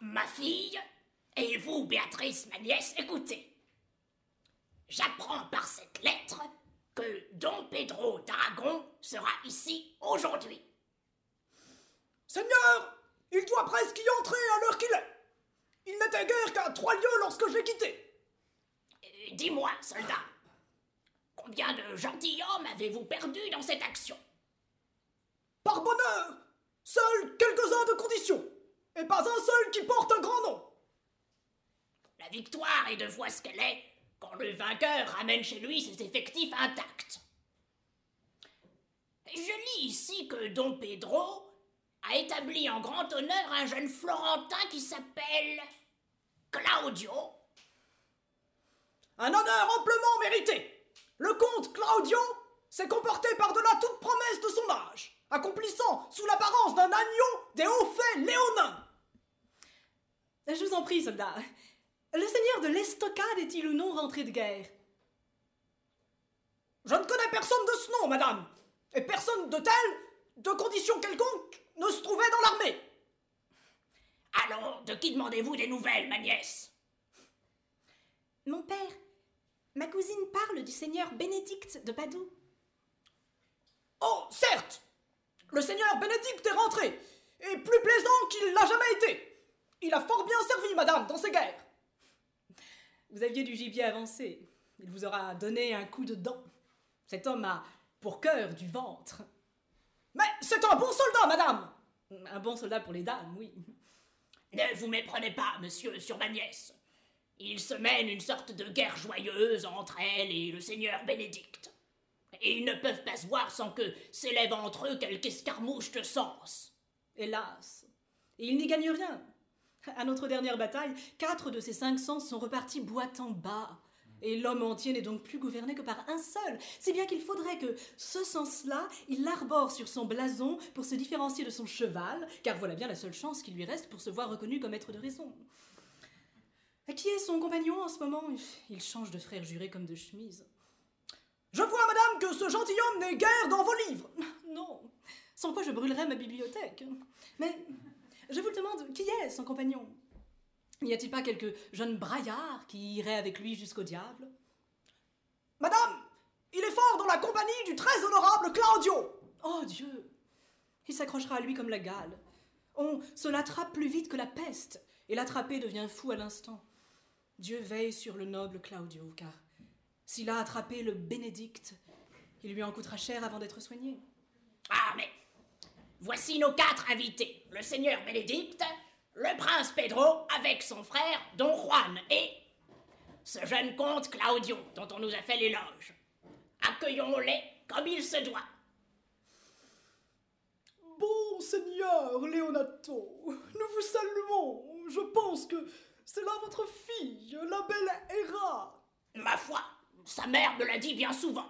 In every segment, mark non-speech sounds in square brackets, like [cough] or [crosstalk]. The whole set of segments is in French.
ma fille, et vous, Béatrice, ma nièce, écoutez. J'apprends par cette lettre que Don Pedro d'Aragon sera ici aujourd'hui. Seigneur, il doit presque y entrer à l'heure qu'il est. Il n'était guère qu'à trois lieues lorsque je l'ai quitté. Euh, dis-moi, soldat, combien de gentilshommes avez-vous perdu dans cette action? Par bonheur, seuls quelques-uns de condition, et pas un seul qui porte un grand nom. La victoire est de voir ce qu'elle est quand le vainqueur ramène chez lui ses effectifs intacts. Je lis ici que Don Pedro a établi en grand honneur un jeune Florentin qui s'appelle Claudio. Un honneur amplement mérité. Le comte Claudio s'est comporté par-delà toute promesse de son âge, accomplissant sous l'apparence d'un agneau des hauts faits léonins. Je vous en prie, soldat. Le seigneur de l'Estocade est-il ou non rentré de guerre? Je ne connais personne de ce nom, madame, et personne de tel, de condition quelconque, ne se trouvait dans l'armée. Alors, de qui demandez-vous des nouvelles, ma nièce? Mon père, ma cousine parle du seigneur Bénédicte de Padoue. Oh, certes Le seigneur Bénédicte est rentré, et plus plaisant qu'il l'a jamais été. Il a fort bien servi, madame, dans ces guerres. Vous aviez du gibier avancé. Il vous aura donné un coup de dent. Cet homme a pour cœur du ventre. Mais c'est un bon soldat, madame Un bon soldat pour les dames, oui. Ne vous méprenez pas, monsieur, sur ma nièce. Il se mène une sorte de guerre joyeuse entre elle et le seigneur Bénédicte. Et ils ne peuvent pas se voir sans que s'élève entre eux quelque escarmouche de sens. Hélas. Et il n'y gagne rien. À notre dernière bataille, quatre de ces cinq sens sont repartis boitant bas. Et l'homme entier n'est donc plus gouverné que par un seul, si bien qu'il faudrait que ce sens-là, il l'arbore sur son blason pour se différencier de son cheval, car voilà bien la seule chance qui lui reste pour se voir reconnu comme maître de raison. À qui est son compagnon en ce moment? Il change de frère juré comme de chemise. Je vois, madame, que ce gentilhomme n'est guère dans vos livres. Non, sans quoi je brûlerais ma bibliothèque. Mais je vous le demande, qui est son compagnon? N'y a-t-il pas quelque jeune braillard qui irait avec lui jusqu'au diable? Madame, il est fort dans la compagnie du très honorable Claudio. Oh Dieu Il s'accrochera à lui comme la gale. On se l'attrape plus vite que la peste, et l'attrapé devient fou à l'instant. Dieu veille sur le noble Claudio, car s'il a attrapé le Bénédicte, il lui en coûtera cher avant d'être soigné. Ah, mais voici nos quatre invités. Le seigneur Bénédicte, le prince Pedro avec son frère Don Juan et ce jeune comte Claudio dont on nous a fait l'éloge. Accueillons-les comme il se doit. Bon seigneur Leonato, nous vous saluons. Je pense que c'est là votre fille, la belle Hera. Ma foi, sa mère me l'a dit bien souvent.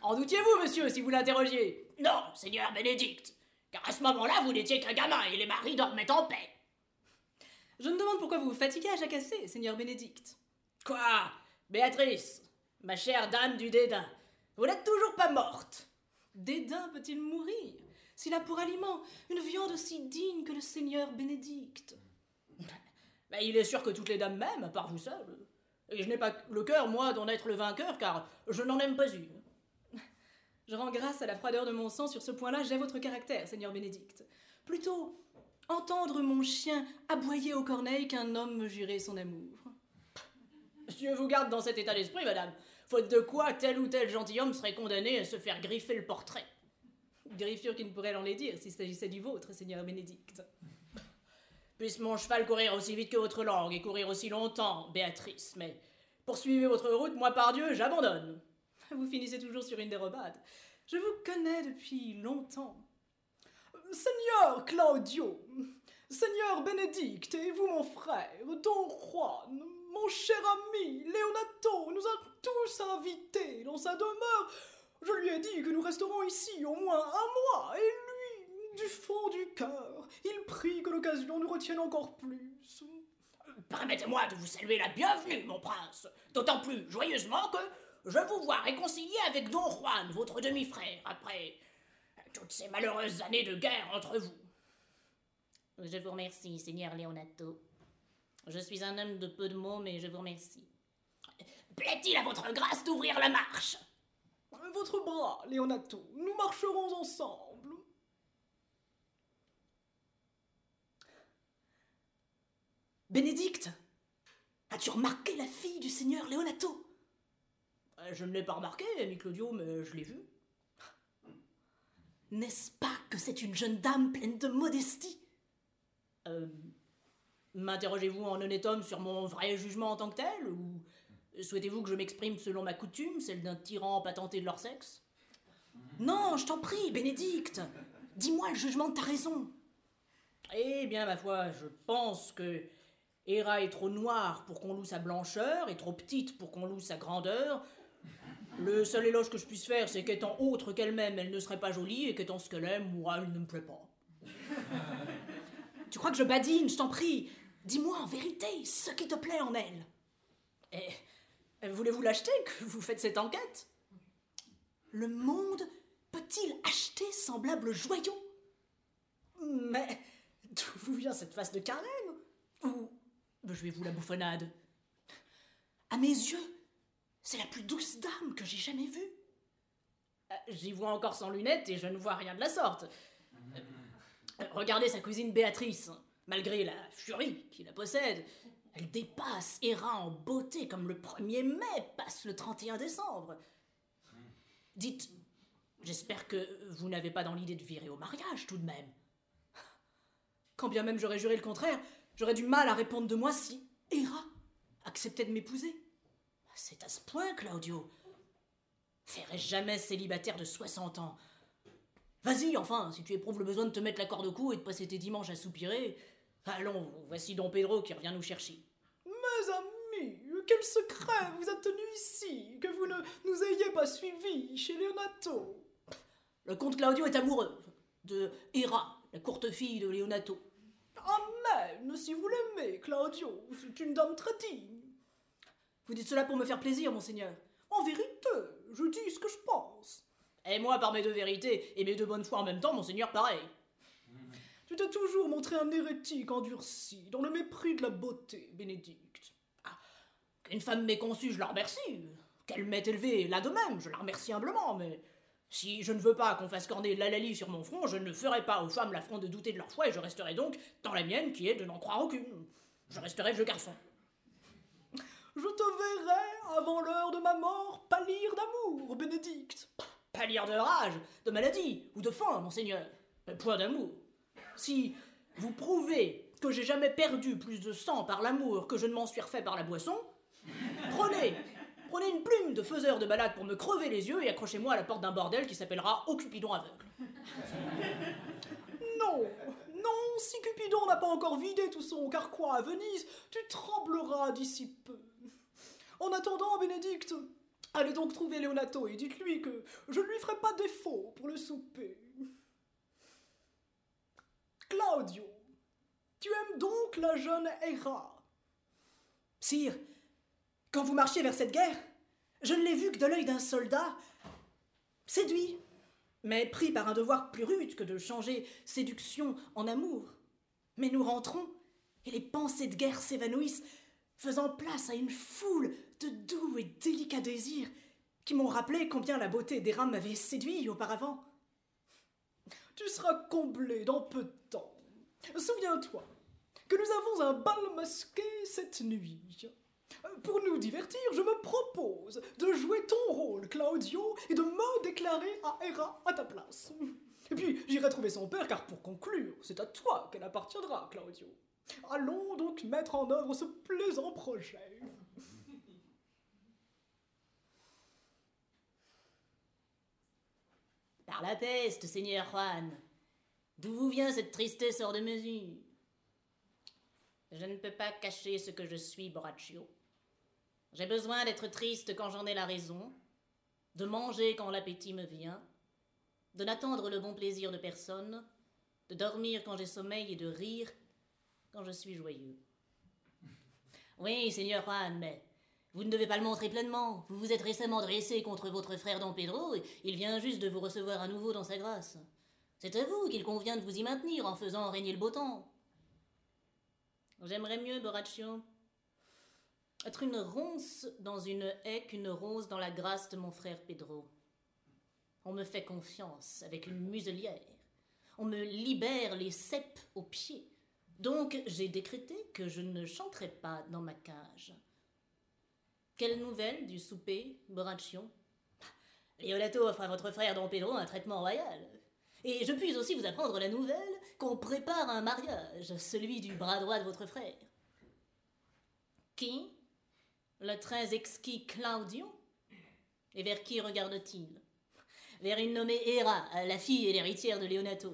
En doutiez-vous, monsieur, si vous l'interrogiez? Non, seigneur Bénédicte, car à ce moment-là, vous n'étiez qu'un gamin et les maris dormaient en paix. Je me demande pourquoi vous vous fatiguez à jacasser, seigneur Bénédicte. Quoi? Béatrice, ma chère dame du dédain, vous n'êtes toujours pas morte. Dédain peut-il mourir s'il a pour aliment une viande aussi digne que le seigneur Bénédicte? Ben, il est sûr que toutes les dames m'aiment, à part vous seule. Et je n'ai pas le cœur, moi, d'en être le vainqueur, car je n'en aime pas une. Je rends grâce à la froideur de mon sang sur ce point-là, j'ai votre caractère, Seigneur Bénédicte. Plutôt entendre mon chien aboyer aux corneilles qu'un homme me jurer son amour. Dieu vous garde dans cet état d'esprit, madame. Faute de quoi tel ou tel gentilhomme serait condamné à se faire griffer le portrait? Griffure qui ne pourrait l'en dire s'il s'agissait du vôtre, Seigneur Bénédicte. Puisse mon cheval courir aussi vite que votre langue et courir aussi longtemps, Béatrice, mais poursuivez votre route, moi par Dieu, j'abandonne. [laughs] Vous finissez toujours sur une dérobade. Je vous connais depuis longtemps. Seigneur Claudio, Seigneur Bénédicte et vous mon frère, Don Juan, mon cher ami, Leonato, nous a tous invités dans sa demeure. Je lui ai dit que nous resterons ici au moins un mois, et lui, du fond du cœur, il prie que l'occasion nous retienne encore plus. Permettez-moi de vous saluer la bienvenue, mon prince, d'autant plus joyeusement que je vous vois réconcilié avec Don Juan, votre demi-frère, après toutes ces malheureuses années de guerre entre vous. Je vous remercie, Seigneur Leonato. Je suis un homme de peu de mots, mais je vous remercie. Plaît-il à votre grâce d'ouvrir la marche? Votre bras, Leonato. Nous marcherons ensemble. Bénédicte As-tu remarqué la fille du seigneur Leonato? Je ne l'ai pas remarqué, ami Claudio, mais je l'ai vu. N'est-ce pas que c'est une jeune dame pleine de modestie? Euh, M'interrogez-vous en honnête homme sur mon vrai jugement en tant que tel Ou souhaitez-vous que je m'exprime selon ma coutume, celle d'un tyran patenté de leur sexe? Non, je t'en prie, Bénédicte Dis-moi le jugement de ta raison Eh bien, ma foi, je pense que Héra est trop noire pour qu'on loue sa blancheur, et trop petite pour qu'on loue sa grandeur. Le seul éloge que je puisse faire, c'est qu'étant autre qu'elle-même, elle ne serait pas jolie, et qu'étant ce qu'elle est, moi, elle ne me plaît pas. Tu crois que je badine, je t'en prie? Dis-moi en vérité ce qui te plaît en elle. Et voulez-vous l'acheter que vous faites cette enquête? Le monde peut-il acheter semblable joyau? Mais d'où vous vient cette face de carême? Ou je vais vous la bouffonnade À mes yeux, c'est la plus douce dame que j'ai jamais vue. Euh, J'y vois encore sans lunettes et je ne vois rien de la sorte. Euh, Regardez sa cousine Béatrice. Malgré la furie qui la possède, elle dépasse Héra en beauté comme le 1er mai passe le 31 décembre. Dites, j'espère que vous n'avez pas dans l'idée de virer au mariage tout de même. Quand bien même j'aurais juré le contraire, j'aurais du mal à répondre de moi si Héra acceptait de m'épouser. C'est à ce point, Claudio. Ferais-je jamais célibataire de 60 ans Vas-y, enfin, si tu éprouves le besoin de te mettre la corde au cou et de passer tes dimanches à soupirer. Allons, voici Don Pedro qui revient nous chercher. Mes amis, quel secret vous a tenu ici, que vous ne nous ayez pas suivis chez Leonato? Le comte Claudio est amoureux de Héra, la courte fille de Leonato. Amen, si vous l'aimez, Claudio, c'est une dame très digne. Vous dites cela pour me faire plaisir, monseigneur. En vérité, je dis ce que je pense. Et moi, par mes deux vérités et mes deux bonnes foi en même temps, monseigneur, pareil. Tu t'es toujours montré un hérétique endurci, dans le mépris de la beauté, Bénédicte. Qu'une femme m'ait conçue, je la remercie. Qu'elle m'ait élevée là de même, je la remercie humblement, mais si je ne veux pas qu'on fasse corner l'alali sur mon front, je ne ferai pas aux femmes l'affront de douter de leur foi et je resterai donc dans la mienne qui est de n'en croire aucune. Je resterai vieux garçon. Je te verrai, avant l'heure de ma mort, pâlir d'amour, Bénédicte. Pâlir de rage, de maladie ou de faim, monseigneur. Mais point d'amour. Si vous prouvez que j'ai jamais perdu plus de sang par l'amour que je ne m'en suis refait par la boisson, prenez, prenez une plume de faiseur de balade pour me crever les yeux et accrochez-moi à la porte d'un bordel qui s'appellera Au Cupidon aveugle. [laughs] Non, non, si Cupidon n'a pas encore vidé tout son carquois à Venise, tu trembleras d'ici peu. En attendant, Bénédicte, allez donc trouver Leonato et dites-lui que je ne lui ferai pas défaut pour le souper. Claudio, tu aimes donc la jeune Héra Sire, quand vous marchiez vers cette guerre, je ne l'ai vu que de l'œil d'un soldat, séduit, mais pris par un devoir plus rude que de changer séduction en amour. Mais nous rentrons, et les pensées de guerre s'évanouissent, faisant place à une foule de doux et délicats désirs qui m'ont rappelé combien la beauté des m'avait séduit auparavant. Tu seras comblé dans peu de temps. Souviens-toi que nous avons un bal masqué cette nuit. Pour nous divertir, je me propose de jouer ton rôle, Claudio, et de me déclarer à Héra à ta place. Et puis, j'irai trouver son père, car pour conclure, c'est à toi qu'elle appartiendra, Claudio. Allons donc mettre en œuvre ce plaisant projet. La peste, Seigneur Juan. D'où vous vient cette tristesse hors de mesure? Je ne peux pas cacher ce que je suis, Borachio. J'ai besoin d'être triste quand j'en ai la raison, de manger quand l'appétit me vient, de n'attendre le bon plaisir de personne, de dormir quand j'ai sommeil et de rire quand je suis joyeux. Oui, Seigneur Juan, mais vous ne devez pas le montrer pleinement. Vous vous êtes récemment dressé contre votre frère Don Pedro et il vient juste de vous recevoir à nouveau dans sa grâce. C'est à vous qu'il convient de vous y maintenir en faisant régner le beau temps. J'aimerais mieux, Boraccio, être une ronce dans une haie qu'une rose dans la grâce de mon frère Pedro. On me fait confiance avec une muselière. On me libère les cèpes aux pieds. Donc j'ai décrété que je ne chanterai pas dans ma cage. Quelle nouvelle du souper, Boraccio Leonato offre à votre frère Don Pedro un traitement royal. Et je puis aussi vous apprendre la nouvelle qu'on prépare un mariage, celui du bras droit de votre frère. Qui? Le très exquis Claudio Et vers qui regarde-t-il? Vers une nommée Hera, la fille et l'héritière de Leonato.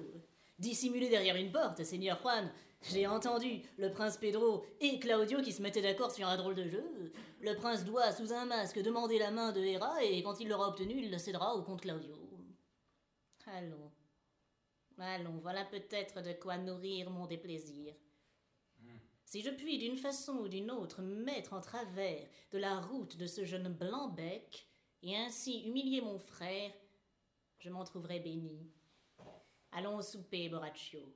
Dissimulée derrière une porte, Seigneur Juan, j'ai entendu le prince Pedro et Claudio qui se mettaient d'accord sur un drôle de jeu. Le prince doit, sous un masque, demander la main de Hera et quand il l'aura obtenue, il la cédera au comte Claudio. Allons. Allons, voilà peut-être de quoi nourrir mon déplaisir. Si je puis d'une façon ou d'une autre mettre en travers de la route de ce jeune blanc-bec et ainsi humilier mon frère, je m'en trouverai béni. Allons au souper, Boraccio.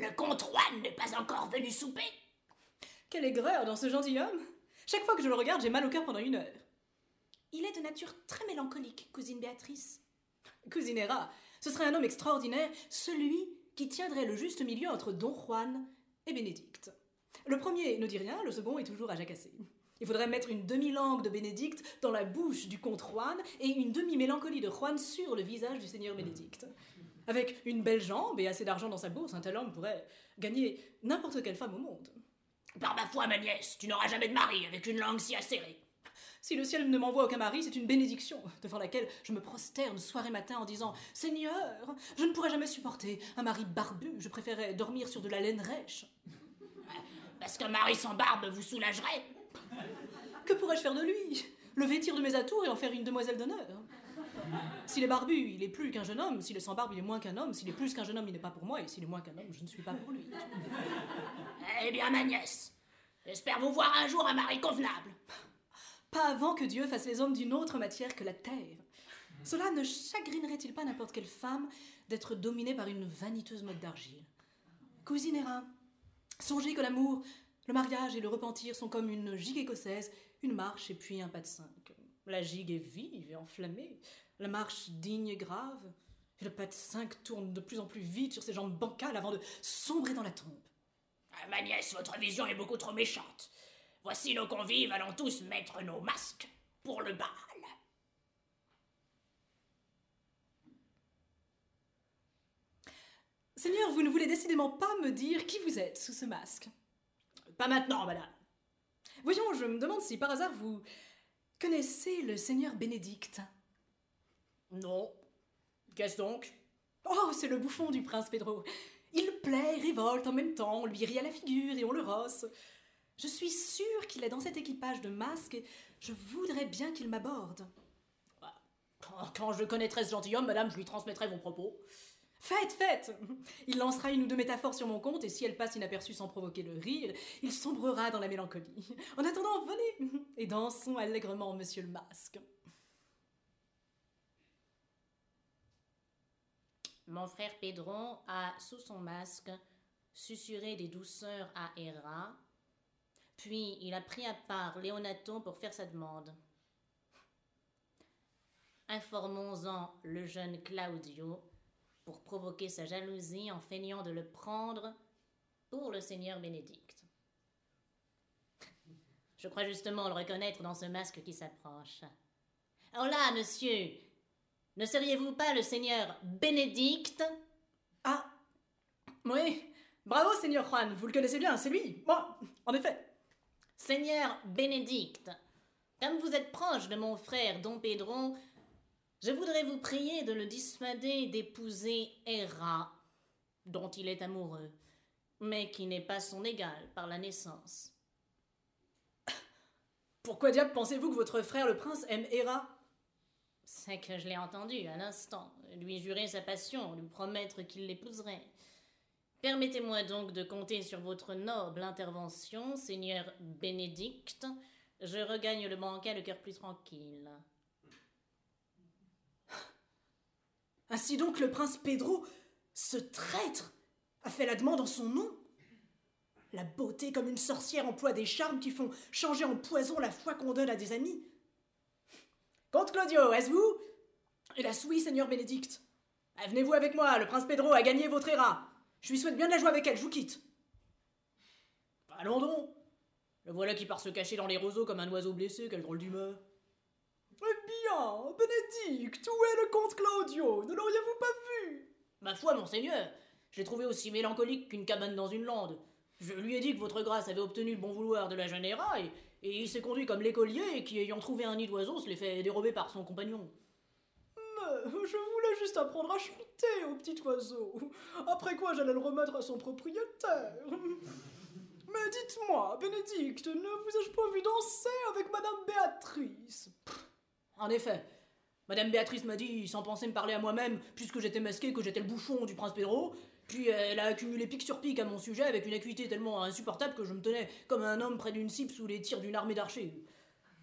Le comte Juan n'est pas encore venu souper Quelle aigreur dans ce gentilhomme Chaque fois que je le regarde, j'ai mal au cœur pendant une heure. Il est de nature très mélancolique, cousine Béatrice. Cousine Hera, ce serait un homme extraordinaire, celui qui tiendrait le juste milieu entre Don Juan et Bénédicte. Le premier ne dit rien, le second est toujours à jacasser. Il faudrait mettre une demi-langue de Bénédicte dans la bouche du comte Juan et une demi-mélancolie de Juan sur le visage du seigneur Bénédicte. Avec une belle jambe et assez d'argent dans sa bourse, un tel homme pourrait gagner n'importe quelle femme au monde. Par ma foi, ma nièce, tu n'auras jamais de mari avec une langue si acérée. Si le ciel ne m'envoie aucun mari, c'est une bénédiction, devant laquelle je me prosterne soir et matin en disant Seigneur, je ne pourrais jamais supporter un mari barbu, je préférerais dormir sur de la laine rêche. Parce qu'un mari sans barbe vous soulagerait. Que pourrais-je faire de lui? Le vêtir de mes atours et en faire une demoiselle d'honneur S'il est barbu, il est plus qu'un jeune homme. S'il est sans barbe, il est moins qu'un homme. S'il est plus qu'un jeune homme, il n'est pas pour moi. Et s'il est moins qu'un homme, je ne suis pas pour lui. Eh bien, ma nièce, j'espère vous voir un jour un mari convenable. Pas avant que Dieu fasse les hommes d'une autre matière que la terre. Cela ne chagrinerait-il pas n'importe quelle femme d'être dominée par une vaniteuse mode d'argile? Cousine Hera, songez que l'amour, le mariage et le repentir sont comme une gigue écossaise, une marche et puis un pas de cinq. La gigue est vive et enflammée, la marche digne et grave, et le pas de cinq tourne de plus en plus vite sur ses jambes bancales avant de sombrer dans la tombe. Ah, ma nièce, votre vision est beaucoup trop méchante. Voici nos convives, allons tous mettre nos masques pour le bal. Seigneur, vous ne voulez décidément pas me dire qui vous êtes sous ce masque. Pas maintenant, madame. Voyons, je me demande si par hasard vous connaissez le Seigneur Bénédicte. Non. Qu'est-ce donc? Oh, c'est le bouffon du prince Pedro. Il plaît, révolte en même temps, on lui rit à la figure et on le rosse. Je suis sûre qu'il est dans cet équipage de masques et je voudrais bien qu'il m'aborde. Quand je connaîtrai ce gentilhomme, madame, je lui transmettrai vos propos. Faites, faites Il lancera une ou deux métaphores sur mon compte et si elle passe inaperçue sans provoquer le rire, il sombrera dans la mélancolie. En attendant, venez et dansons allègrement, monsieur le masque. Mon frère Pedro a, sous son masque, susurré des douceurs à Hera, puis il a pris à part Léonato pour faire sa demande. Informons-en le jeune Claudio pour provoquer sa jalousie en feignant de le prendre pour le seigneur Bénédicte. Je crois justement le reconnaître dans ce masque qui s'approche. Oh monsieur, ne seriez-vous pas le seigneur Bénédicte? Ah Oui. Bravo, Seigneur Juan, vous le connaissez bien, c'est lui. Moi, en effet. Seigneur Bénédicte, comme vous êtes proche de mon frère Don Pedro, je voudrais vous prier de le dissuader d'épouser Hera, dont il est amoureux, mais qui n'est pas son égale par la naissance. Pourquoi diable pensez-vous que votre frère le prince aime Hera? C'est que je l'ai entendu à l'instant, lui jurer sa passion, lui promettre qu'il l'épouserait. Permettez-moi donc de compter sur votre noble intervention, Seigneur Bénédicte. Je regagne le banquet le cœur plus tranquille. [laughs] Ainsi donc le prince Pedro Ce traître a fait la demande en son nom. La beauté comme une sorcière emploie des charmes qui font changer en poison la foi qu'on donne à des amis. Comte Claudio, est-ce vous? Hélas oui, Seigneur Bénédicte. Ah, Venez-vous avec moi, le prince Pedro a gagné votre éra. Je lui souhaite bien de la jouer avec elle, je vous quitte. Allons donc. Le voilà qui part se cacher dans les roseaux comme un oiseau blessé, quelle drôle d'humeur. Eh bien, Bénédicte, où est le comte Claudio? Ne l'auriez-vous pas vu? Ma foi, monseigneur, je l'ai trouvé aussi mélancolique qu'une cabane dans une lande. Je lui ai dit que votre grâce avait obtenu le bon vouloir de la jeune Héra, et, et il s'est conduit comme l'écolier qui, ayant trouvé un nid d'oiseau, se l'est fait dérober par son compagnon. Mais je voulais juste apprendre à chanter au petit oiseau. Après quoi, j'allais le remettre à son propriétaire. Mais dites-moi, Bénédicte, ne vous ai-je pas vu danser avec Madame Béatrice? En effet, Madame Béatrice m'a dit, sans penser me parler à moi-même, puisque j'étais masqué, que j'étais le bouchon du prince Pedro, puis elle a accumulé pic sur pic à mon sujet avec une acuité tellement insupportable que je me tenais comme un homme près d'une cible sous les tirs d'une armée d'archers.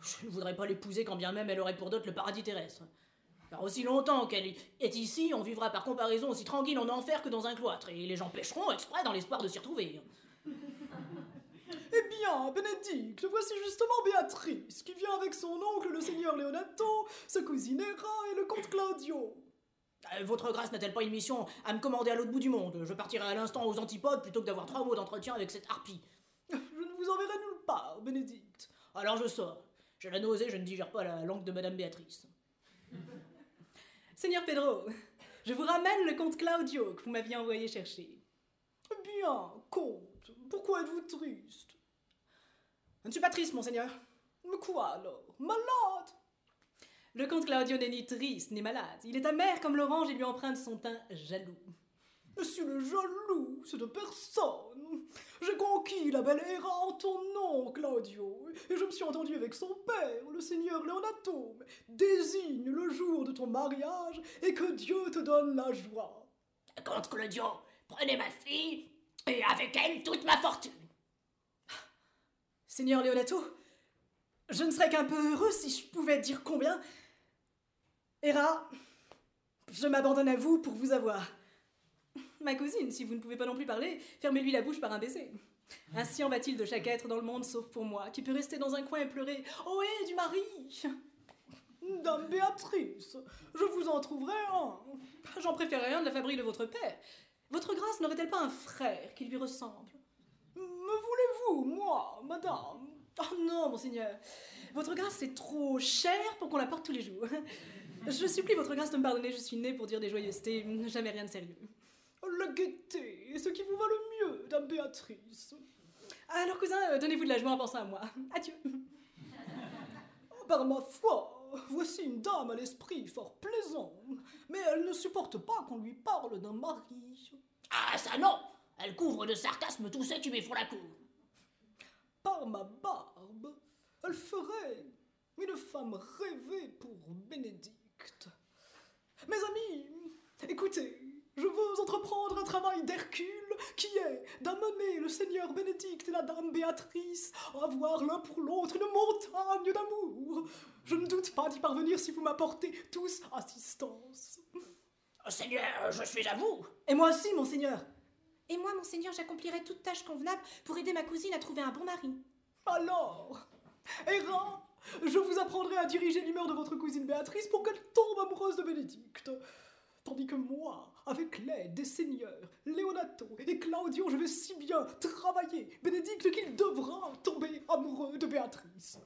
Je ne voudrais pas l'épouser quand bien même elle aurait pour dot le paradis terrestre. Car aussi longtemps qu'elle est ici, on vivra par comparaison aussi tranquille en enfer que dans un cloître, et les gens pêcheront exprès dans l'espoir de s'y retrouver. Eh bien, Bénédicte, voici justement Béatrice, qui vient avec son oncle, le seigneur Leonato, sa cousine Héra et le comte Claudio. Euh, Votre grâce n'a-t-elle pas une mission à me commander à l'autre bout du monde? Je partirai à l'instant aux antipodes plutôt que d'avoir trois mots d'entretien avec cette harpie. [laughs] Je ne vous enverrai nulle part, Bénédicte. Alors je sors. J'ai la nausée, je ne digère pas la langue de Madame Béatrice. Seigneur Pedro, je vous ramène le comte Claudio que vous m'aviez envoyé chercher. Bien, comte, pourquoi êtes-vous triste? Je ne suis pas triste, monseigneur. Mais quoi alors? Malade Le comte Claudio n'est ni triste ni malade. Il est amer comme l'orange et lui emprunte son teint jaloux. Monsieur le jaloux, c'est de personne. J'ai conquis la belle Héra en ton nom, Claudio, et je me suis entendu avec son père, le seigneur Leonato. Désigne le jour de ton mariage et que Dieu te donne la joie. Comte Claudio, prenez ma fille et avec elle toute ma fortune. Seigneur Leonato, je ne serais qu'un peu heureux si je pouvais dire combien. Héra, je m'abandonne à vous pour vous avoir. Ma cousine, si vous ne pouvez pas non plus parler, fermez-lui la bouche par un baiser. Ainsi en va-t-il de chaque être dans le monde sauf pour moi, qui peut rester dans un coin et pleurer Ohé, du mari Dame Béatrice, je vous en trouverai un. J'en préférerais un de la fabrique de votre père. Votre grâce n'aurait-elle pas un frère qui lui ressemble? Me voulez-vous, moi, madame? Oh non, monseigneur. Votre grâce est trop chère pour qu'on la porte tous les jours. Je supplie votre grâce de me pardonner, je suis née pour dire des joyeusetés, jamais rien de sérieux. La gaieté est ce qui vous va le mieux, dame Béatrice. Alors, cousin, euh, donnez-vous de la joie en pensant à moi. Adieu. Par ma foi, voici une dame à l'esprit fort plaisant, mais elle ne supporte pas qu'on lui parle d'un mari. Ah ça non Elle couvre de sarcasme tous ceux qui lui font la cour. Par ma barbe, elle ferait une femme rêvée pour Bénédicte. Mes amis, écoutez, je veux entreprendre un travail d'Hercule qui est d'amener le seigneur Bénédicte et la dame Béatrice à voir l'un pour l'autre une montagne d'amour. Je ne doute pas d'y parvenir si vous m'apportez tous assistance. Oh, Seigneur, je suis à vous. Et moi aussi, monseigneur. Et moi, monseigneur, j'accomplirai toute tâche convenable pour aider ma cousine à trouver un bon mari. Alors, Héra, je vous apprendrai à diriger l'humeur de votre cousine Béatrice pour qu'elle tombe amoureuse de Bénédicte. Tandis que moi, avec l'aide des seigneurs Leonato et Claudio, je vais si bien travailler Bénédicte qu'il devra tomber amoureux de Béatrice.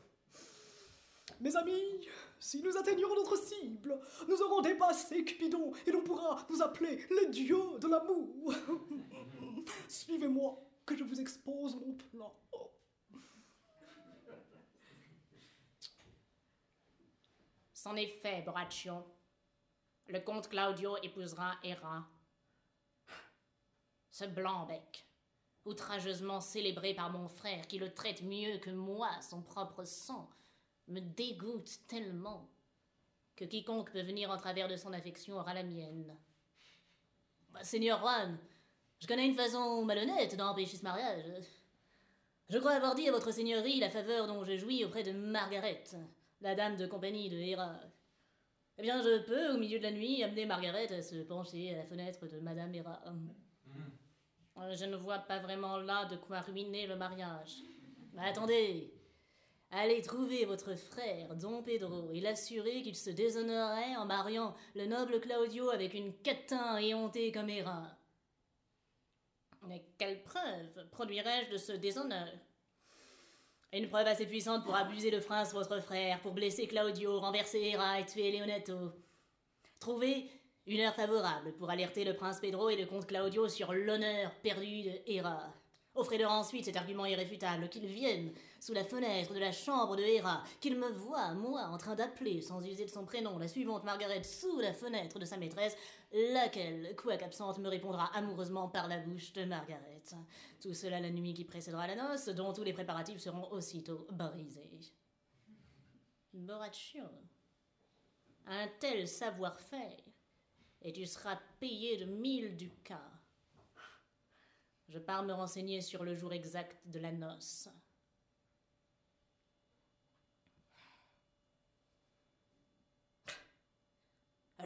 Mes amis, si nous atteignons notre cible, nous aurons dépassé Cupidon et l'on pourra nous appeler les dieux de l'amour. [laughs] Suivez-moi, que je vous expose mon plan. C'en est fait, Braccio. Le comte Claudio épousera Héra. Ce blanc-bec, outrageusement célébré par mon frère qui le traite mieux que moi, son propre sang, me dégoûte tellement que quiconque peut venir en travers de son affection aura la mienne. Bah, Seigneur Juan, je connais une façon malhonnête d'empêcher ce mariage. Je crois avoir dit à votre seigneurie la faveur dont je jouis auprès de Margaret, la dame de compagnie de Héra. Eh bien, je peux, au milieu de la nuit, amener Margaret à se pencher à la fenêtre de Madame Hera. Euh, Je ne vois pas vraiment là de quoi ruiner le mariage. Mais attendez Allez trouver votre frère, Don Pedro, et l'assurer qu'il se déshonorerait en mariant le noble Claudio avec une catin éhontée comme Hera. Mais quelle preuve produirais-je de ce déshonneur? Une preuve assez puissante pour abuser le prince, votre frère, pour blesser Claudio, renverser Hera et tuer Leonato. Trouvez une heure favorable pour alerter le prince Pedro et le comte Claudio sur l'honneur perdu de Hera. Offrez-leur ensuite cet argument irréfutable, qu'ils viennent sous la fenêtre de la chambre de Hera, qu'ils me voient, moi, en train d'appeler, sans user de son prénom, la suivante Margaret sous la fenêtre de sa maîtresse, laquelle, quoique absente, me répondra amoureusement par la bouche de Margaret. Tout cela la nuit qui précédera la noce, dont tous les préparatifs seront aussitôt brisés. Boraccio, un tel savoir-faire, et tu seras payé de mille ducats. Je pars me renseigner sur le jour exact de la noce.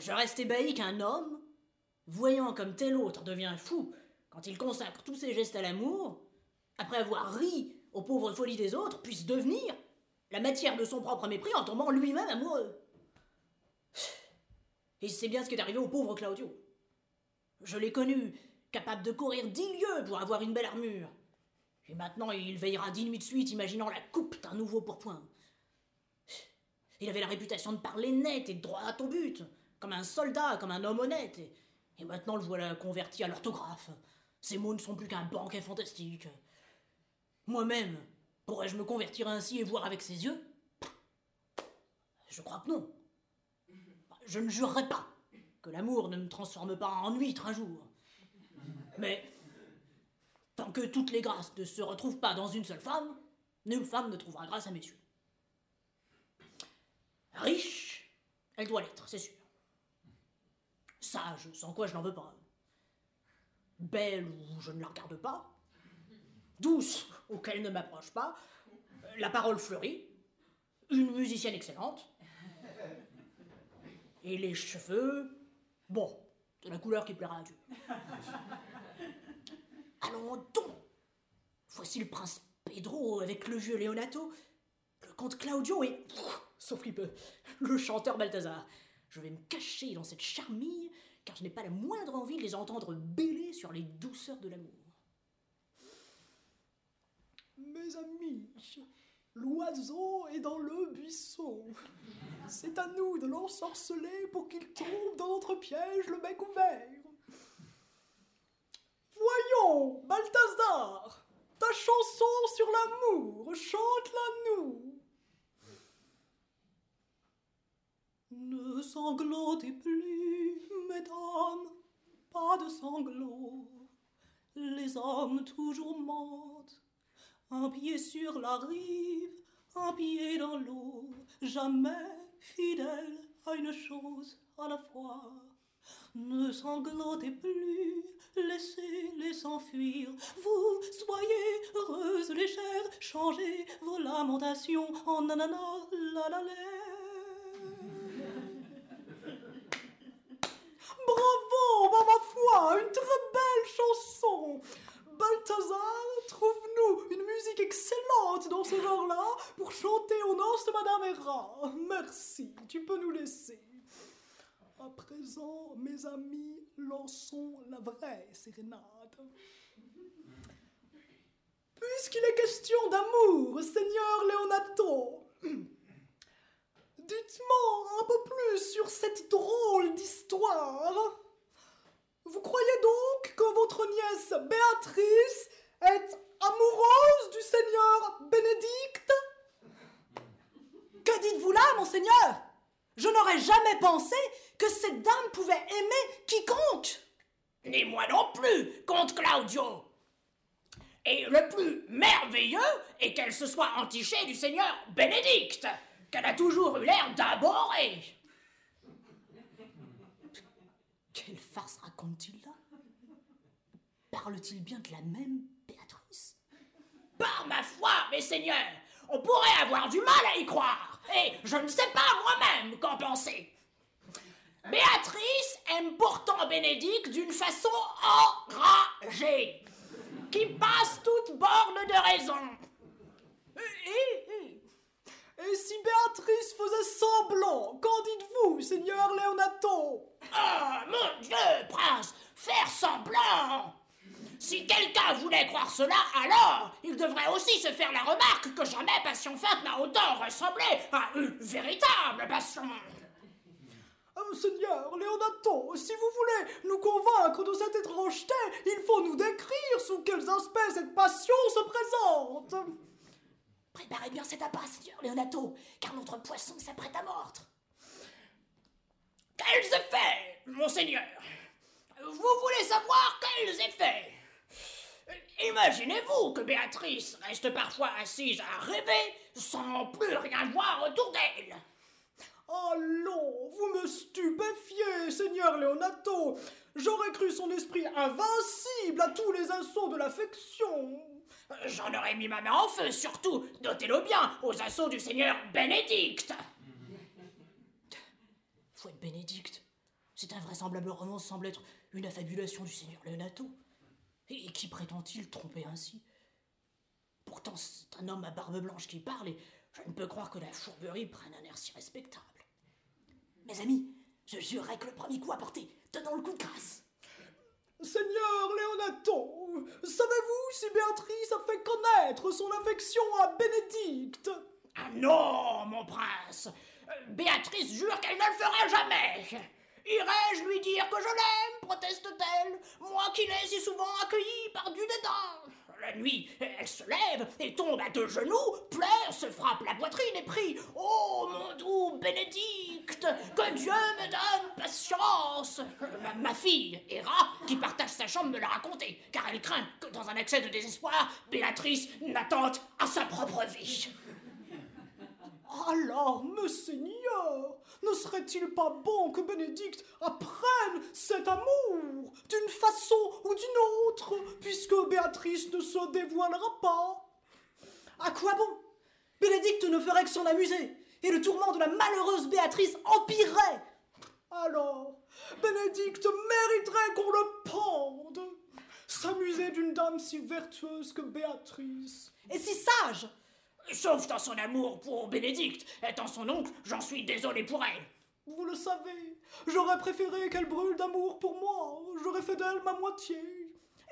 Je reste ébahi qu'un homme, voyant comme tel autre devient fou quand il consacre tous ses gestes à l'amour, après avoir ri aux pauvres folies des autres, puisse devenir la matière de son propre mépris en tombant lui-même amoureux. Et c'est bien ce qui est arrivé au pauvre Claudio. Je l'ai connu, capable de courir dix lieues pour avoir une belle armure. Et maintenant, il veillera dix nuits de suite, imaginant la coupe d'un nouveau pourpoint. Il avait la réputation de parler net et droit à ton but, comme un soldat, comme un homme honnête. Et, maintenant, le voilà converti à l'orthographe. Ses mots ne sont plus qu'un banquet fantastique. Moi-même, pourrais-je me convertir ainsi et voir avec ses yeux? Je crois que non. Je ne jurerai pas que l'amour ne me transforme pas en huître un jour. Mais tant que toutes les grâces ne se retrouvent pas dans une seule femme, nulle femme ne trouvera grâce à mes yeux. Riche, elle doit l'être, c'est sûr. Sage, sans quoi je n'en veux pas. Belle ou je ne la regarde pas. Douce, auquel ne m'approche pas. La parole fleurie. Une musicienne excellente. Et les cheveux, bon, de la couleur qui plaira à Dieu. Allons donc Voici le prince Pedro avec le vieux Leonato, le comte Claudio et, sauf qu'il peut, le chanteur Balthazar. Je vais me cacher dans cette charmille, car je n'ai pas la moindre envie de les entendre bêler sur les douceurs de l'amour. Mes amis, l'oiseau est dans le buisson. C'est à nous de l'ensorceler pour qu'il tombe dans notre piège le bec ouvert. Voyons, Balthazar, ta chanson sur l'amour, chante-la nous. Ne sanglotez plus, mesdames, pas de sanglots. Les hommes toujours mentent, un pied sur la rive, un pied dans l'eau, jamais fidèle à une chose à la fois. Ne sanglotez plus, laissez-les s'enfuir. Vous soyez heureuses, légères, changez vos lamentations en nanana la la la. Bravo, bah, ma foi, une très belle chanson. Balthazar, trouve-nous une musique excellente dans ce genre-là pour chanter aux noces de Madame Hera. Merci, tu peux nous laisser. À présent, mes amis, lançons la vraie sérénade. Puisqu'il est question d'amour, Seigneur Leonato, dites-moi un peu plus sur cette drôle d'histoire. Vous croyez donc que votre nièce Béatrice est amoureuse du Seigneur Bénédicte? Que dites-vous là, monseigneur? Je n'aurais jamais pensé que cette dame pouvait aimer quiconque. Ni moi non plus, comte Claudio. Et le plus merveilleux est qu'elle se soit entichée du seigneur Bénédicte, qu'elle a toujours eu l'air d'aborer. Quelle farce raconte-t-il là? Parle-t-il bien de la même Béatrice? Par ma foi, mes seigneurs, on pourrait avoir du mal à y croire. Et je ne sais pas moi-même qu'en penser. Béatrice aime pourtant Bénédicte d'une façon enragée, qui passe toute borne de raison. Et, si Béatrice faisait semblant, qu'en dites-vous, Seigneur Léonato? Ah, mon Dieu, prince, faire semblant Si quelqu'un voulait croire cela, alors il devrait aussi se faire la remarque que jamais passion feinte n'a autant ressemblé à une véritable passion. Euh, Seigneur Léonato, si vous voulez nous convaincre de cette étrangeté, il faut nous décrire sous quels aspects cette passion se présente. Préparez bien cet appât, Seigneur Léonato, car notre poisson s'apprête à mordre. Quels effets, monseigneur? Vous voulez savoir quels effets Imaginez-vous que Béatrice reste parfois assise à rêver sans plus rien voir autour d'elle. Allons, vous me stupéfiez, Seigneur Léonato. J'aurais cru son esprit invincible à tous les assauts de l'affection. J'en aurais mis ma main en feu, surtout, notez-le bien, aux assauts du Seigneur Bénédicte. Fouette Bénédicte, cet invraisemblable roman semble être une affabulation du Seigneur Léonato. Et qui prétend-il tromper ainsi? Pourtant, c'est un homme à barbe blanche qui parle, et je ne peux croire que la fourberie prenne un air si respectable. Mes amis, je jurerai que le premier coup apporté, tenons le coup de grâce. Seigneur Léonato, savez-vous si Béatrice a fait connaître son affection à Bénédicte? Ah non, mon prince. Béatrice jure qu'elle ne le fera jamais. Irais-je lui dire que je l'aime proteste-t-elle Moi qui l'ai si souvent accueillie par du dédain? La nuit, elle se lève et tombe à deux genoux, pleure, se frappe la poitrine et prie Oh mon doux Bénédicte, que Dieu me donne patience. Ma, ma fille, Héra, chambre, me l'a raconté, car elle craint que dans un accès de désespoir, Béatrice n'attente à sa propre vie. Alors, Messeigneur, ne serait-il pas bon que Bénédicte apprenne cet amour d'une façon ou d'une autre, puisque Béatrice ne se dévoilera pas? À quoi bon Bénédicte ne ferait que s'en amuser, et le tourment de la malheureuse Béatrice empirerait? Alors, Bénédicte mériterait qu'on le pende S'amuser d'une dame si vertueuse que Béatrice. Et si sage Sauf dans son amour pour Bénédicte. Étant son oncle, j'en suis désolé pour elle. Vous le savez, j'aurais préféré qu'elle brûle d'amour pour moi. J'aurais fait d'elle ma moitié.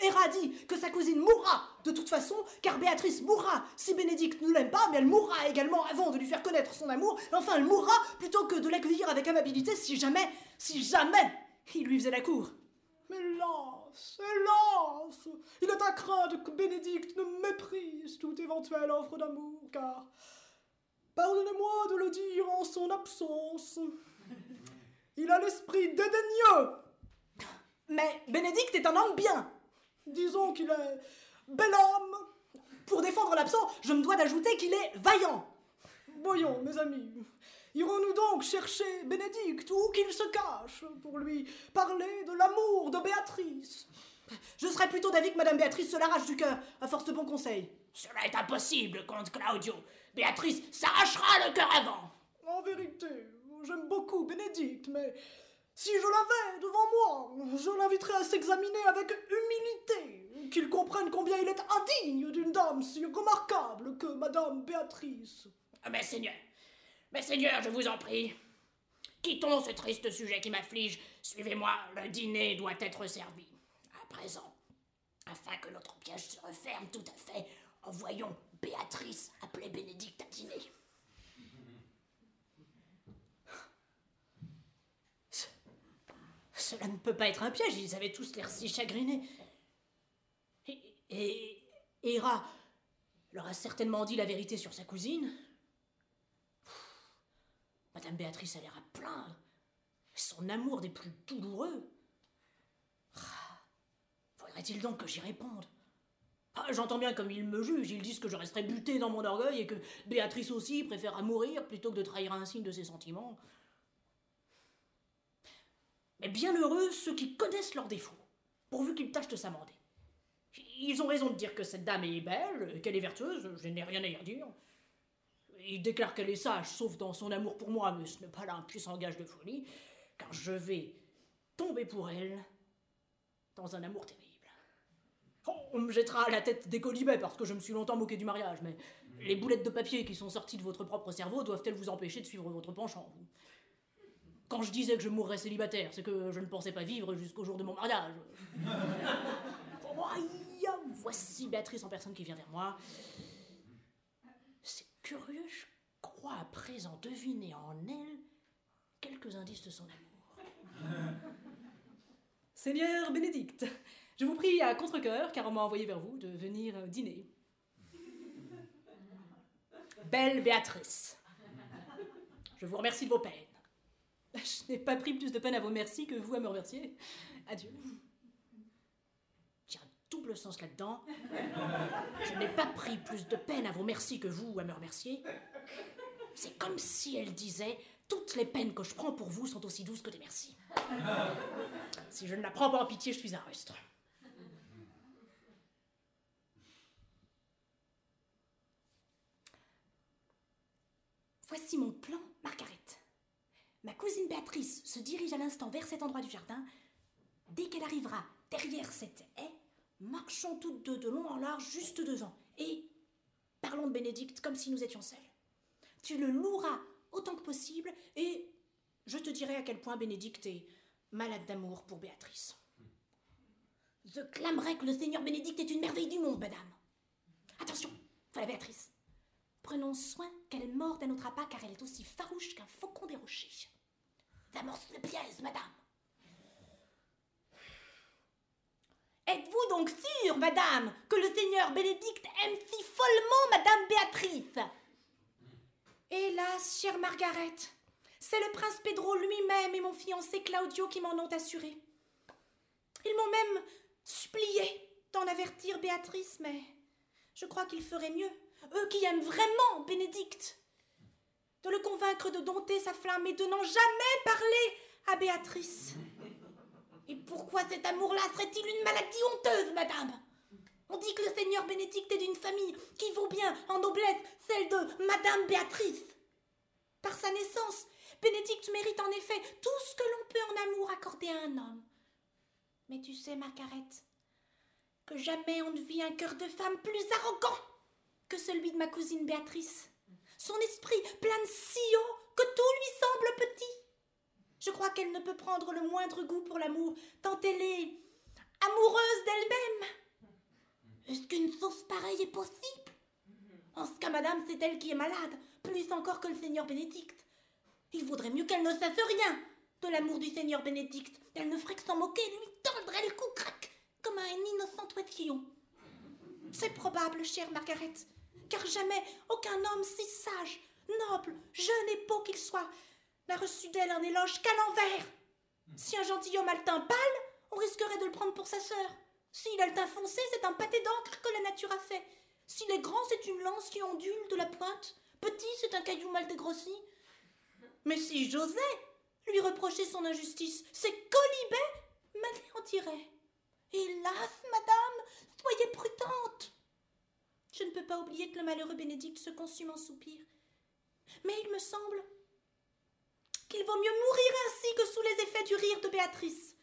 Héra dit que sa cousine mourra de toute façon, car Béatrice mourra si Bénédicte ne l'aime pas, mais elle mourra également avant de lui faire connaître son amour. Enfin, elle mourra plutôt que de l'accueillir avec amabilité si jamais, si jamais il lui faisait la cour. Mais hélas, hélas, il est à craindre que Bénédicte ne méprise toute éventuelle offre d'amour, car, pardonnez-moi de le dire en son absence, il a l'esprit dédaigneux. Mais Bénédicte est un homme bien. Disons qu'il est bel homme. Pour défendre l'absent, je me dois d'ajouter qu'il est vaillant. Voyons, mes amis, irons-nous donc chercher Bénédicte où qu'il se cache pour lui parler de l'amour de Béatrice? Je serais plutôt d'avis que Madame Béatrice se l'arrache du cœur, à force de bons conseils. Cela est impossible, comte Claudio. Béatrice s'arrachera le cœur avant. En vérité, j'aime beaucoup Bénédicte, mais si je l'avais devant moi, je l'inviterais à s'examiner avec humilité, qu'il comprenne combien il est indigne d'une dame si remarquable que Madame Béatrice. Mais Seigneur, mais Seigneur, je vous en prie, quittons ce triste sujet qui m'afflige. Suivez-moi, le dîner doit être servi. À présent, afin que notre piège se referme tout à fait, envoyons Béatrice appeler Bénédicte à dîner. Cela ne peut pas être un piège, ils avaient tous l'air si chagrinés. Et, et Héra leur a certainement dit la vérité sur sa cousine. Madame Béatrice a l'air à plaindre. Son amour des plus douloureux. Faudrait-il donc que j'y réponde? Ah, J'entends bien comme ils me jugent, ils disent que je resterai buté dans mon orgueil et que Béatrice aussi préférera mourir plutôt que de trahir un signe de ses sentiments. Mais bien heureux ceux qui connaissent leurs défauts, pourvu qu'ils tâchent de s'amender. Ils ont raison de dire que cette dame est belle, qu'elle est vertueuse, je n'ai rien à y redire. Ils déclarent qu'elle est sage, sauf dans son amour pour moi, mais ce n'est pas là un puissant gage de folie. car je vais tomber pour elle dans un amour terrible. Oh, on me jettera à la tête des colibets parce que je me suis longtemps moqué du mariage, mais les boulettes de papier qui sont sorties de votre propre cerveau doivent-elles vous empêcher de suivre votre penchant Quand je disais que je mourrais célibataire, c'est que je ne pensais pas vivre jusqu'au jour de mon mariage. [laughs] Oh, voici Béatrice en personne qui vient vers moi. C'est curieux, je crois à présent deviner en elle quelques indices de son amour. [laughs] Seigneur Bénédicte, je vous prie à contre-coeur, car on m'a envoyé vers vous, de venir dîner. Belle Béatrice, je vous remercie de vos peines. [laughs] Je n'ai pas pris plus de peine à vos merci que vous à me remercier. Adieu. A un double sens là-dedans. Je n'ai pas pris plus de peine à vos merci que vous à me remercier. C'est comme si elle disait Toutes les peines que je prends pour vous sont aussi douces que des merci. Si je ne la prends pas en pitié, je suis un rustre. Voici mon plan, Margaret. Ma cousine Béatrice se dirige à l'instant vers cet endroit du jardin. Dès qu'elle arrivera derrière cette haie, marchons toutes deux de long en large juste devant. Et parlons de Bénédicte comme si nous étions seuls. Tu le loueras autant que possible et je te dirai à quel point Bénédicte est malade d'amour pour Béatrice. Je clamerai que le Seigneur Bénédicte est une merveille du monde, madame. Attention, voilà Béatrice. Prenons soin qu'elle morde à notre appât car elle est aussi farouche qu'un faucon des rochers. J'amorce le piège, madame. Êtes-vous donc sûre, madame, que le Seigneur Bénédicte aime si follement madame Béatrice? Hélas, chère Margaret, c'est le prince Pedro lui-même et mon fiancé Claudio qui m'en ont assuré. Ils m'ont même supplié d'en avertir Béatrice, mais je crois qu'ils feraient mieux, eux qui aiment vraiment Bénédicte, de le convaincre de dompter sa flamme et de n'en jamais parler à Béatrice. Et pourquoi cet amour-là serait-il une maladie honteuse, madame? On dit que le seigneur Bénédicte est d'une famille qui vaut bien en noblesse celle de madame Béatrice. Par sa naissance, Bénédicte mérite en effet tout ce que l'on peut en amour accorder à un homme. Mais tu sais, Margaret, que jamais on ne vit un cœur de femme plus arrogant que celui de ma cousine Béatrice. Son esprit plane si haut que tout lui semble petit. Je crois qu'elle ne peut prendre le moindre goût pour l'amour, tant elle est amoureuse d'elle-même. Est-ce qu'une sauce pareille est possible? En ce cas, madame, c'est elle qui est malade, plus encore que le Seigneur Bénédicte. Il vaudrait mieux qu'elle ne sache rien de l'amour du Seigneur Bénédicte. Elle ne ferait que s'en moquer et lui tordrait le cou crac comme à un innocent oisillon. C'est probable, chère Margaret, car jamais aucun homme si sage, noble, jeune et beau qu'il soit n'a reçu d'elle un éloge qu'à l'envers. Si un gentilhomme a le teint pâle, on risquerait de le prendre pour sa sœur. S'il a le teint foncé, c'est un pâté d'encre que la nature a fait. S'il est grand, c'est une lance qui ondule de la pointe. Petit, c'est un caillou mal dégrossi. Mais si j'osais lui reprocher son injustice, ses colibets m'anéantiraient. Hélas, madame, soyez prudente. Je ne peux pas oublier que le malheureux Bénédicte se consume en soupirs. Mais il me semble qu'il vaut mieux mourir ainsi que sous les effets du rire de Béatrice.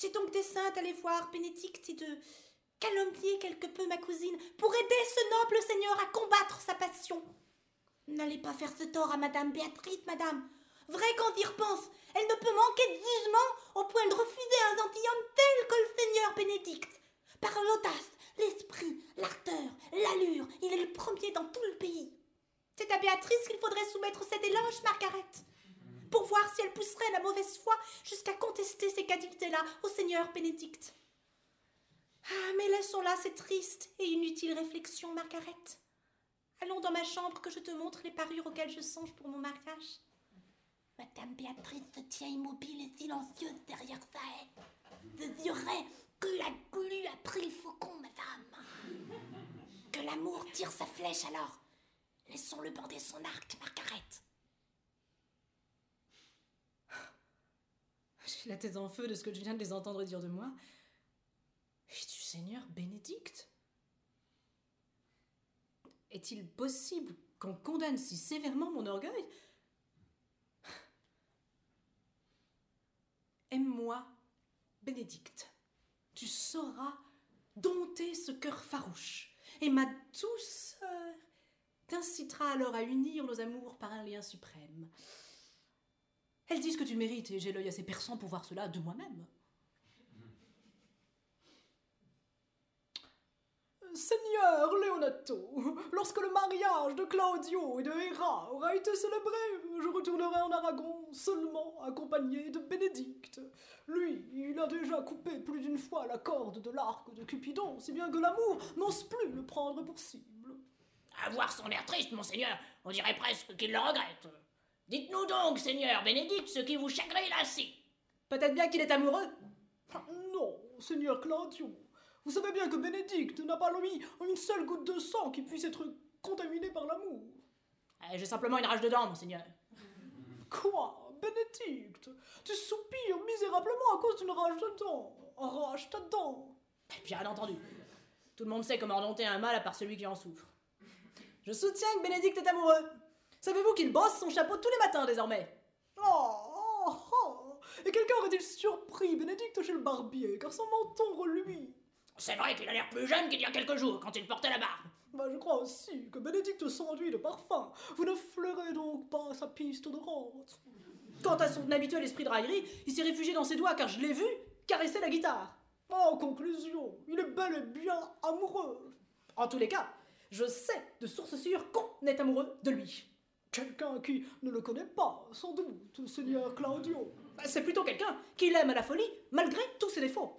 J'ai donc des saintes à aller voir Bénédicte et de calomnier quelque peu ma cousine pour aider ce noble seigneur à combattre sa passion. N'allez pas faire ce tort à Madame Béatrice, Madame. Vrai qu'on y repense, elle ne peut manquer de jugement au point de refuser un gentilhomme tel que le Seigneur Bénédicte. Par l'audace, l'esprit, l'ardeur, l'allure, il est le premier dans tout le pays. C'est à Béatrice qu'il faudrait soumettre cet éloge, Margaret, pour voir si elle pousserait la mauvaise foi jusqu'à contester ces qualités-là au Seigneur Bénédicte. Ah, mais laissons là ces tristes et inutiles réflexions, Margaret. Allons dans ma chambre que je te montre les parures auxquelles je songe pour mon mariage. Madame Béatrice se tient immobile et silencieuse derrière sa haie. Que la glu a pris le faucon, madame. Que l'amour tire sa flèche alors. Laissons-le bander son arc, Margaret. J'ai la tête en feu de ce que je viens de les entendre dire de moi. Et du Seigneur Bénédicte? Est-il possible qu'on condamne si sévèrement mon orgueil? Aime-moi, Bénédicte. Tu sauras dompter ce cœur farouche, et ma douceur t'incitera alors à unir nos amours par un lien suprême. Elles disent que tu mérites, et j'ai l'œil assez perçant pour voir cela de moi-même. Seigneur Leonato, lorsque le mariage de Claudio et de Hera aura été célébré, je retournerai en Aragon seulement accompagné de Bénédicte. Lui, il a déjà coupé plus d'une fois la corde de l'arc de Cupidon, si bien que l'amour n'ose plus le prendre pour cible. À voir son air triste, monseigneur, on dirait presque qu'il le regrette. Dites-nous donc, seigneur Bénédicte, ce qui vous chagrine ainsi. Peut-être bien qu'il est amoureux. Non, Seigneur Claudio, vous savez bien que Bénédicte n'a pas lui une seule goutte de sang qui puisse être contaminée par l'amour. J'ai simplement une rage de dents, monseigneur? Quoi? Bénédicte Tu soupires misérablement à cause d'une rage de dents. Arrache ta dent. Bien entendu. Tout le monde sait comment dompter un mal à part celui qui en souffre. Je soutiens que Bénédicte est amoureux. Savez-vous qu'il brosse son chapeau tous les matins désormais? Oh, oh, oh. Et quelqu'un aurait-il surpris Bénédicte chez le barbier, car son menton reluit? C'est vrai qu'il a l'air plus jeune qu'il y a quelques jours, quand il portait la barbe. Bah, je crois aussi que Bénédicte s'enduit de parfum. Vous ne flairez donc pas sa piste odorante. Quant à son habituel esprit de raillerie, il s'est réfugié dans ses doigts car je l'ai vu caresser la guitare. En conclusion, il est bel et bien amoureux. En tous les cas, je sais de source sûre qu'on est amoureux de lui. Quelqu'un qui ne le connaît pas, sans doute, Seigneur Claudio. C'est plutôt quelqu'un qui l'aime à la folie, malgré tous ses défauts.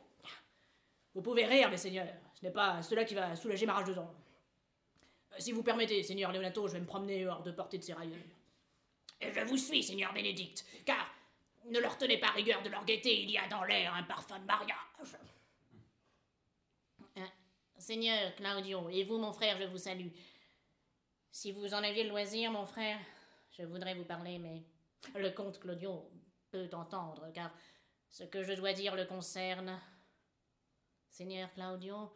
Vous pouvez rire, mes seigneurs. Ce n'est pas cela qui va soulager ma rage de dents. Si vous permettez, seigneur Leonato, je vais me promener hors de portée de ces railleurs. Et je vous suis, seigneur Bénédicte, car ne leur tenez pas rigueur de leur gaieté, il y a dans l'air un parfum de mariage. Hein, Seigneur Claudio, et vous, mon frère, je vous salue. Si vous en aviez le loisir, mon frère, je voudrais vous parler, mais le comte Claudio peut entendre, car ce que je dois dire le concerne. Seigneur Claudio,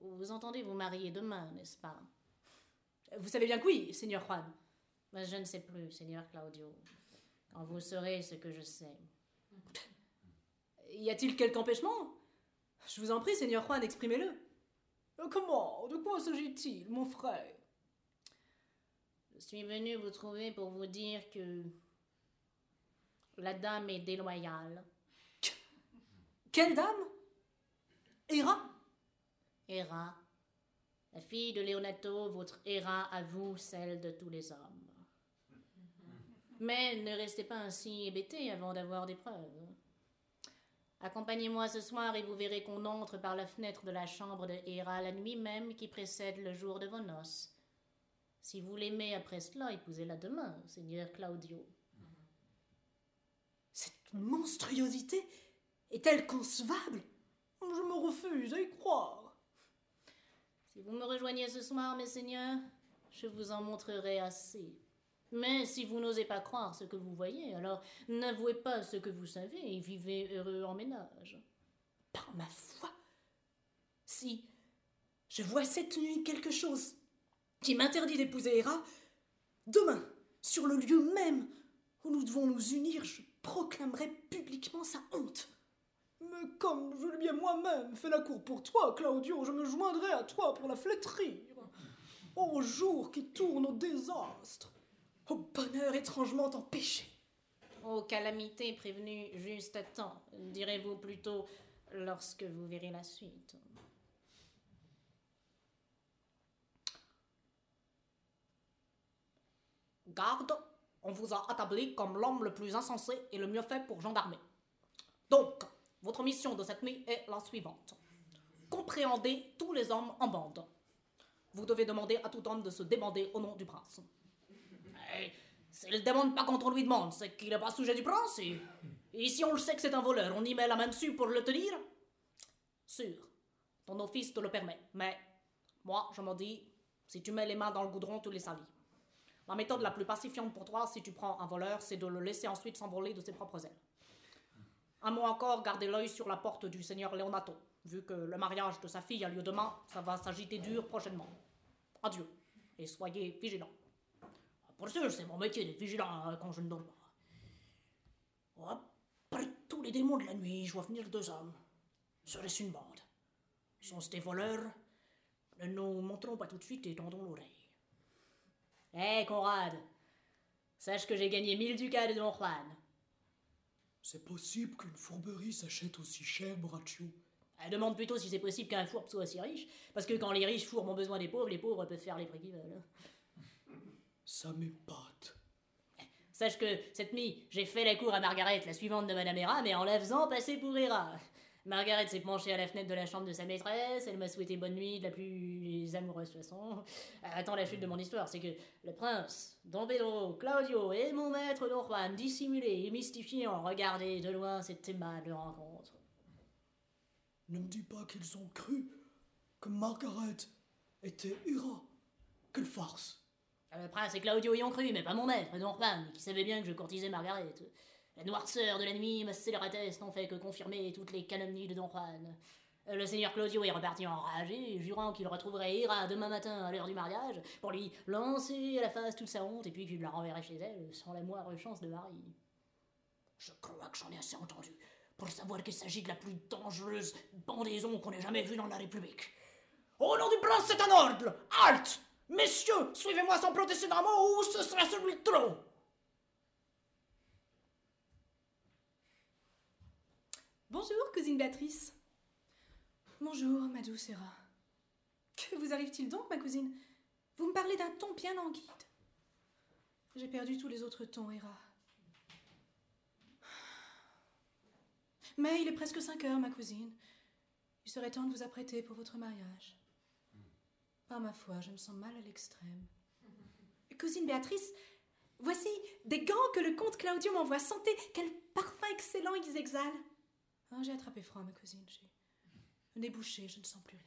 vous entendez vous marier demain, n'est-ce pas? Vous savez bien que oui, seigneur Juan. Mais Je ne sais plus, Seigneur Claudio. Quand vous saurez ce que je sais. Y a-t-il quelque empêchement? Je vous en prie, seigneur Juan, exprimez-le. Euh, Comment? De quoi s'agit-il, mon frère? Je suis venu vous trouver pour vous dire que la dame est déloyale. Quelle dame? Héra Héra, la fille de Leonato, votre Héra à vous, celle de tous les hommes. Mais ne restez pas ainsi hébété avant d'avoir des preuves. Accompagnez-moi ce soir et vous verrez qu'on entre par la fenêtre de la chambre de Héra la nuit même qui précède le jour de vos noces. Si vous l'aimez après cela, épousez-la demain, Seigneur Claudio. Cette monstruosité est-elle concevable? Je me refuse à y croire. Si vous me rejoignez ce soir, mes seigneurs, je vous en montrerai assez. Mais si vous n'osez pas croire ce que vous voyez, alors n'avouez pas ce que vous savez et vivez heureux en ménage. Par ma foi, si je vois cette nuit quelque chose qui m'interdit d'épouser Héra, demain, sur le lieu même où nous devons nous unir, je proclamerai publiquement sa honte. Mais comme je lui ai moi-même fait la cour pour toi, Claudio, je me joindrai à toi pour la flétrir. Ô jour qui tourne au désastre Au bonheur étrangement empêché. Aux calamités prévenues juste à temps, direz-vous plutôt lorsque vous verrez la suite. Garde, on vous a attablé comme l'homme le plus insensé et le mieux fait pour gendarmer. Donc, votre mission de cette nuit est la suivante. Compréhendez tous les hommes en bande. Vous devez demander à tout homme de se débander au nom du prince. Eh, S'il demande pas quand on lui demande, c'est qu'il n'est pas sujet du prince. et- si on le sait que c'est un voleur, on y met la main dessus pour le tenir? Sûr, ton office te le permet. Mais moi, je me dis, si tu mets les mains dans le goudron, tu les salis. La méthode la plus pacifiante pour toi, si tu prends un voleur, c'est de le laisser ensuite s'envoler de ses propres ailes. Un mot encore, gardez l'œil sur la porte du seigneur Leonato. Vu que le mariage de sa fille a lieu demain, ça va s'agiter dur prochainement. Adieu, et soyez vigilants. Pour sûr, c'est mon métier d'être vigilant hein, quand je ne dors pas. Hop, prrrt. Tous les démons de la nuit, je vois venir deux hommes. Serait-ce une bande Sont-ce des voleurs Ne nous montrons pas tout de suite et tendons l'oreille. Hé, Conrad Sache que j'ai gagné 1000 ducats de Don Juan. C'est possible qu'une fourberie s'achète aussi cher, Braccio. Elle demande plutôt si c'est possible qu'un fourbe soit aussi riche, parce que quand les riches fourbent ont besoin des pauvres, les pauvres peuvent faire les prix qu'ils veulent. Ça m'épate. Sache que cette nuit, j'ai fait la cour à Margaret, la suivante de Madame Hera, mais en la faisant passer pour Hera. Margaret s'est penchée à la fenêtre de la chambre de sa maîtresse, elle m'a souhaité bonne nuit de la plus amoureuse façon. Euh, Attends la chute de mon histoire, c'est que le prince, Don Pedro, Claudio et mon maître Don Juan, dissimulés et mystifiés, ont regardé de loin cette aimable rencontre. Ne me dis pas qu'ils ont cru que Margaret était Hera. Quelle farce. Le prince et Claudio y ont cru, mais pas mon maître, Don Juan, qui savait bien que je courtisais Margaret. La noirceur de la nuit, ma scélératesse n'ont fait que confirmer toutes les calomnies de Don Juan. Euh, Le seigneur Claudio est reparti enragé, jurant qu'il retrouverait Hera demain matin à l'heure du mariage, pour lui lancer à la face toute sa honte, et puis qu'il la renverrait chez elle, sans la moindre chance de mari. Je crois que j'en ai assez entendu pour savoir qu'il s'agit de la plus dangereuse bandaison qu'on ait jamais vue dans la République. Au nom du prince, c'est un ordre Halte Messieurs, suivez-moi sans protester d'un mot ou ce sera celui de trop Bonjour, cousine Béatrice. Bonjour, ma douce Hera. Que vous arrive-t-il donc, ma cousine? Vous me parlez d'un ton bien languide. J'ai perdu tous les autres tons, Hera. Mais il est presque 5 heures, ma cousine. Il serait temps de vous apprêter pour votre mariage. Par ma foi, je me sens mal à l'extrême. Cousine Béatrice, voici des gants que le comte Claudio m'envoie. Sentez quel parfum excellent ils exhalent. Ah, j'ai attrapé froid, ma cousine. J'ai le nez bouché, je ne sens plus rien.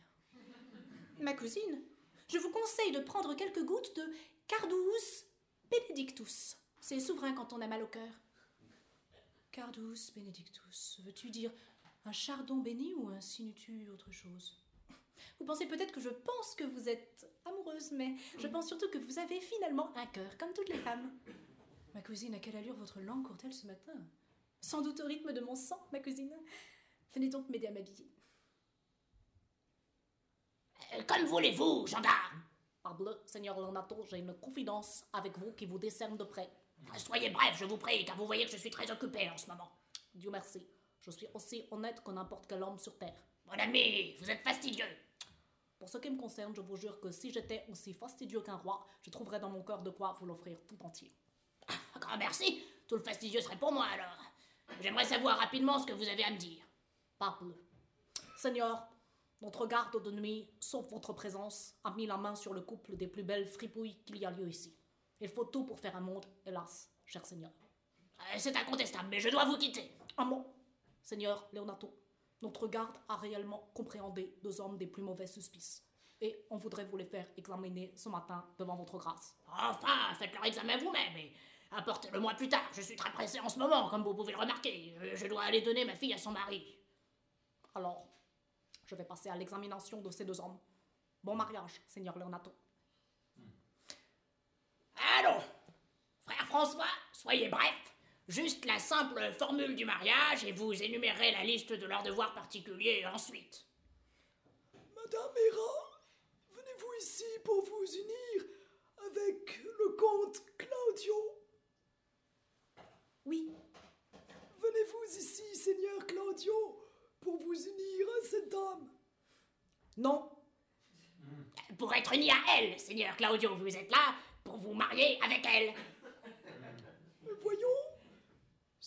Ma cousine, je vous conseille de prendre quelques gouttes de Cardus Benedictus. C'est souverain quand on a mal au cœur. Cardus Benedictus, veux-tu dire un chardon béni ou insinues-tu autre chose? Vous pensez peut-être que je pense que vous êtes amoureuse, mais je pense surtout que vous avez finalement un cœur, comme toutes les femmes. Ma cousine, à quelle allure votre langue court-elle ce matin? Sans doute au rythme de mon sang, ma cousine. Venez donc m'aider à m'habiller. Euh, Comme voulez-vous, gendarme Parbleu, Seigneur Leonato, j'ai une confidence avec vous qui vous décerne de près. Soyez bref, je vous prie, car vous voyez que je suis très occupé en ce moment. Dieu merci, je suis aussi honnête que n'importe quel homme sur terre. Mon ami, vous êtes fastidieux. Pour ce qui me concerne, je vous jure que si j'étais aussi fastidieux qu'un roi, je trouverais dans mon cœur de quoi vous l'offrir tout entier. Ah, Grand merci, tout le fastidieux serait pour moi alors. J'aimerais savoir rapidement ce que vous avez à me dire. Parbleu. Seigneur, notre garde de nuit, sauf votre présence, a mis la main sur le couple des plus belles fripouilles qu'il y a lieu ici. Il faut tout pour faire un monde, hélas, cher Seigneur. Euh, C'est incontestable, mais je dois vous quitter. Un mot, Seigneur Leonato. Notre garde a réellement compréhendé deux hommes des plus mauvais suspices. Et on voudrait vous les faire examiner ce matin devant votre grâce. Enfin, faites leur examen vous-même et apportez-le-moi plus tard. Je suis très pressé en ce moment, comme vous pouvez le remarquer. Euh, Je dois aller donner ma fille à son mari. Alors, je vais passer à l'examination de ces deux hommes. Bon mariage, Seigneur Leonato. Allons Frère François, soyez bref. Juste la simple formule du mariage et vous énumérez la liste de leurs devoirs particuliers ensuite. Madame Hera, venez-vous ici pour vous unir avec le comte Claudio? Oui, Venez-vous ici, Seigneur Claudio, pour vous unir à cette dame? Non, Pour être unis à elle, Seigneur Claudio, vous êtes là pour vous marier avec elle. Voyons,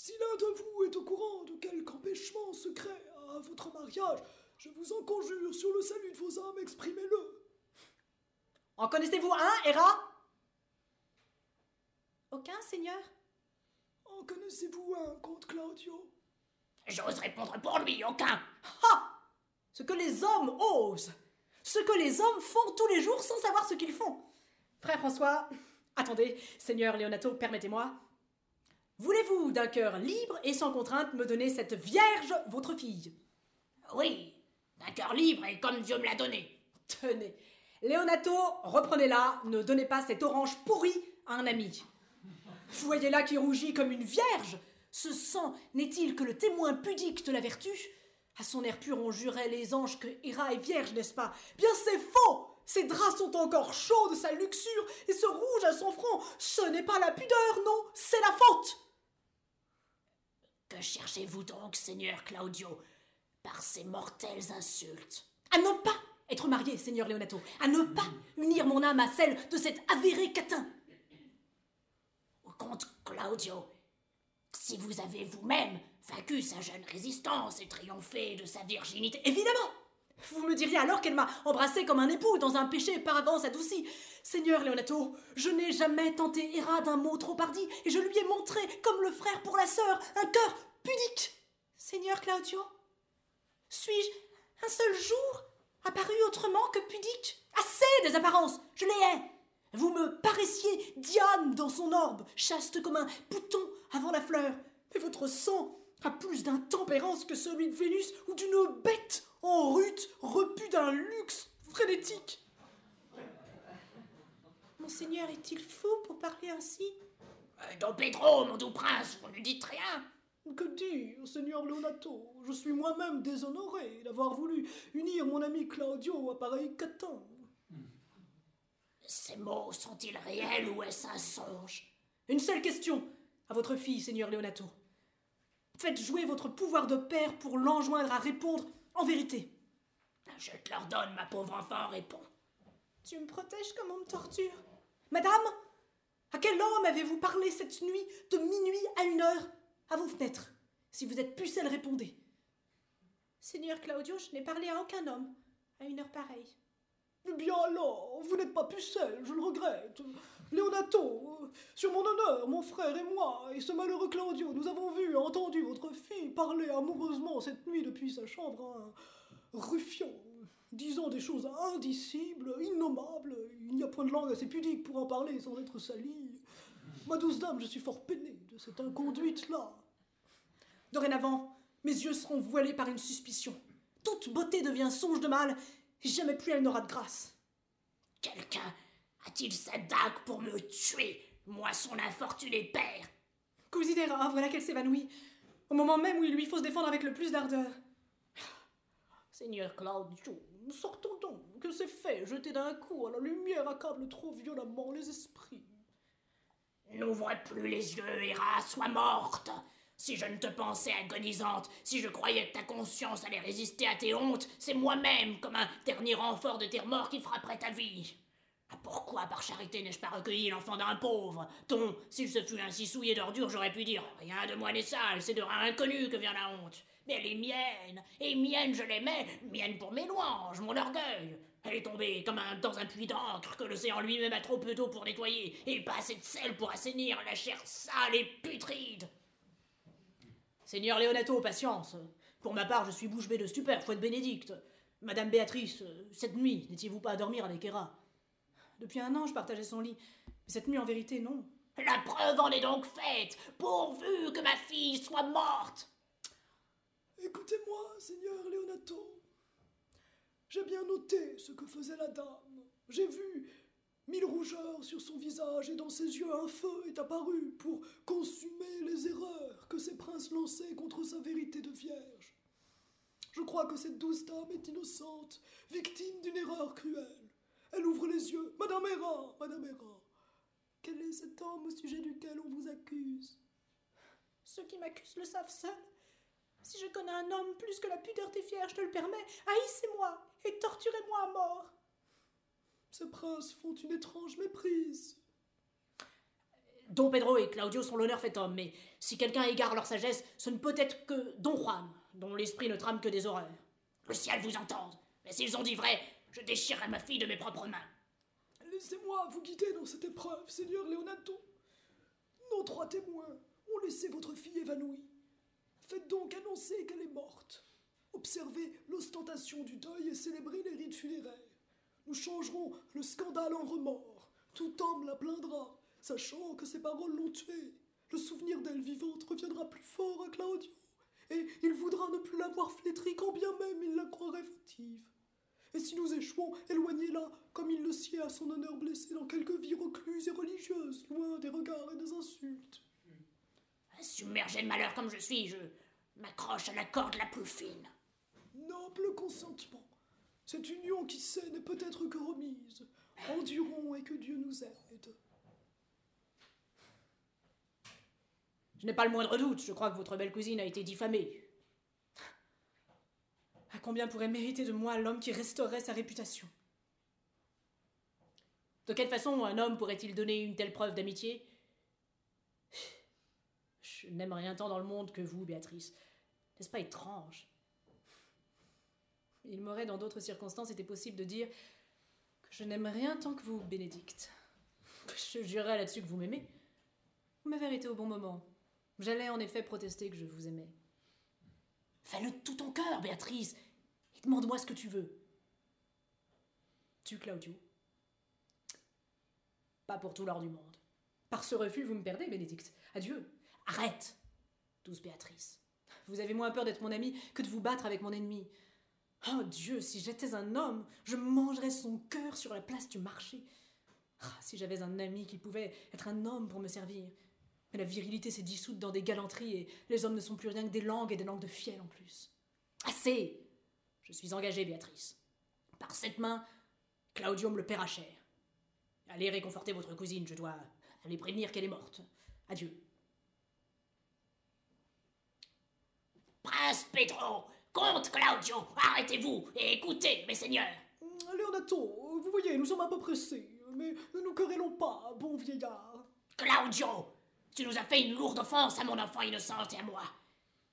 si l'un de vous est au courant de quelque empêchement secret à votre mariage, je vous en conjure sur le salut de vos âmes, exprimez-le. en connaissez-vous un, Hera? Aucun, Seigneur? En connaissez-vous un, comte Claudio? J'ose répondre pour lui, aucun. Ha Ce que les hommes osent Ce que les hommes font tous les jours sans savoir ce qu'ils font Frère François, attendez, Seigneur Leonato, permettez-moi. Voulez-vous, d'un cœur libre et sans contrainte, me donner cette vierge, votre fille? Oui, d'un cœur libre et comme Dieu me l'a donné. Tenez, Leonato, reprenez-la, ne donnez pas cette orange pourrie à un ami. Vous voyez là qui rougit comme une vierge. Ce sang n'est-il que le témoin pudique de la vertu? À son air pur, on jurait les anges que Héra est vierge, n'est-ce pas? Bien c'est faux! Ses draps sont encore chauds de sa luxure, et ce rouge à son front, ce n'est pas la pudeur, non, c'est la faute Que cherchez-vous donc, Seigneur Claudio, par ces mortelles insultes? À ne pas être marié, Seigneur Leonato, à ne pas unir mon âme à celle de cet avéré catin. Au comte Claudio, si vous avez vous-même vaincu sa jeune résistance et triomphé de sa virginité. Évidemment Vous me diriez alors qu'elle m'a embrassé comme un époux dans un péché par avance adouci. Seigneur Leonato, je n'ai jamais tenté Héra d'un mot trop hardi et je lui ai montré, comme le frère pour la sœur, un cœur pudique. Seigneur Claudio, suis-je un seul jour apparu autrement que pudique? Assez des apparences Je les hais Vous me paraissiez Diane dans son orbe, chaste comme un bouton avant la fleur. Mais votre sang a plus d'intempérance que celui de Vénus ou d'une bête en rute repue d'un luxe frénétique. Monseigneur est-il fou pour parler ainsi? Euh, Don Pedro, mon doux prince, vous ne dites rien que dire, Seigneur Leonato? Je suis moi-même déshonoré d'avoir voulu unir mon ami Claudio à pareil catin. Ces mots sont-ils réels ou est-ce un songe? Une seule question à votre fille, Seigneur Leonato. Faites jouer votre pouvoir de père pour l'enjoindre à répondre en vérité. Je te l'ordonne, ma pauvre enfant, réponds. Tu me protèges comme on me torture. Madame, à quel homme avez-vous parlé cette nuit de minuit à une heure à vos fenêtres? Si vous êtes pucelle, répondez. Seigneur Claudio, je n'ai parlé à aucun homme à une heure pareille. Bien alors, vous n'êtes pas pucelle, je le regrette. Leonato, sur mon honneur, mon frère et moi, et ce malheureux Claudio, nous avons vu et entendu votre fille parler amoureusement cette nuit depuis sa chambre à un ruffian, disant des choses indicibles, innommables. Il n'y a point de langue assez pudique pour en parler sans être sali. Ma douce dame, je suis fort peiné de cette inconduite-là. Dorénavant, mes yeux seront voilés par une suspicion. Toute beauté devient songe de mal, jamais plus elle n'aura de grâce. Quelqu'un a-t-il sa dague pour me tuer, moi son infortuné père? Cousinera, voilà qu'elle s'évanouit, au moment même où il lui faut se défendre avec le plus d'ardeur. Seigneur Claudio, sortons donc, que c'est fait, jeter d'un coup à la lumière accable trop violemment les esprits. N'ouvre plus les yeux, Héra, sois morte. Si je ne te pensais agonisante, si je croyais que ta conscience allait résister à tes hontes, c'est moi-même, comme un dernier renfort de tes remords, qui frapperait ta vie. Ah, pourquoi, par charité, n'ai-je pas recueilli l'enfant d'un pauvre? Ton, s'il se fût ainsi souillé d'ordure, j'aurais pu dire Rien de moi n'est sale, c'est de rein inconnu que vient la honte. Mais elle est mienne, et mienne je l'aimais, mienne pour mes louanges, mon orgueil. Elle est tombée comme dans un puits d'encre que l'océan lui-même a trop peu d'eau pour nettoyer, et pas assez de sel pour assainir la chair sale et putride. Seigneur Léonato, patience. Pour ma part, je suis bouche bée de stupeur, foi de Bénédicte. Madame Béatrice, cette nuit, n'étiez-vous pas à dormir avec Héra Depuis un an, je partageais son lit. Mais cette nuit, en vérité, non. La preuve en est donc faite, pourvu que ma fille soit morte. Écoutez-moi, Seigneur Léonato. J'ai bien noté ce que faisait la dame. J'ai vu mille rougeurs sur son visage et dans ses yeux un feu est apparu pour consumer les erreurs que ces princes lançaient contre sa vérité de vierge. Je crois que cette douce dame est innocente, victime d'une erreur cruelle. Elle ouvre les yeux. Madame Héra, Madame Héra, quel est cet homme au sujet duquel on vous accuse? Ceux qui m'accusent le savent seuls. Si je connais un homme plus que la pudeur des vierges te le permet, haïssez-moi et torturez-moi à mort. Ces princes font une étrange méprise. Don Pedro et Claudio sont l'honneur fait homme, mais si quelqu'un égare leur sagesse, ce ne peut être que Don Juan, dont l'esprit ne trame que des horreurs. Le ciel vous entende, mais s'ils ont dit vrai, je déchirerai ma fille de mes propres mains. Laissez-moi vous guider dans cette épreuve, Seigneur Leonato. Nos trois témoins ont laissé votre fille évanouie. Faites donc annoncer qu'elle est morte. Observez l'ostentation du deuil et célébrez les rites funéraires. Nous changerons le scandale en remords. Tout homme la plaindra, sachant que ses paroles l'ont tuée. Le souvenir d'elle vivante reviendra plus fort à Claudio, et il voudra ne plus la voir flétrie quand bien même il la croirait fautive. Et si nous échouons, éloignez-la, comme il le sied à son honneur blessé dans quelque vie recluse et religieuse, loin des regards et des insultes. Submergé de malheur comme je suis, je m'accroche à la corde la plus fine. Noble consentement. Cette union qui sait n'est peut-être que remise. Endurons et que Dieu nous aide. Je n'ai pas le moindre doute, je crois que votre belle cousine a été diffamée. À combien pourrait mériter de moi l'homme qui restaurerait sa réputation? De quelle façon un homme pourrait-il donner une telle preuve d'amitié? Je n'aime rien tant dans le monde que vous, Béatrice. N'est-ce pas étrange? Il m'aurait, dans d'autres circonstances, été possible de dire que je n'aime rien tant que vous, Bénédicte. Je jurerais là-dessus que vous m'aimez. Vous m'avez arrêté au bon moment. J'allais en effet protester que je vous aimais. Fais-le de tout ton cœur, Béatrice, et demande-moi ce que tu veux. Tu, Claudio Pas pour tout l'or du monde. Par ce refus, vous me perdez, Bénédicte. Adieu. Arrête, douce Béatrice. Vous avez moins peur d'être mon ami que de vous battre avec mon ennemi. Oh Dieu, si j'étais un homme, je mangerais son cœur sur la place du marché. Ah, si j'avais un ami qui pouvait être un homme pour me servir. Mais la virilité s'est dissoute dans des galanteries et les hommes ne sont plus rien que des langues et des langues de fiel en plus. Assez Je suis engagé, Béatrice. Par cette main, Claudio me le paiera cher. Allez réconforter votre cousine, je dois aller prévenir qu'elle est morte. Adieu. Prince Pedro, comte Claudio, arrêtez-vous et écoutez, mes seigneurs. Leonato, vous voyez, nous sommes un peu pressés, mais ne nous querellons pas, bon vieillard. Claudio, tu nous as fait une lourde offense à mon enfant innocente et à moi.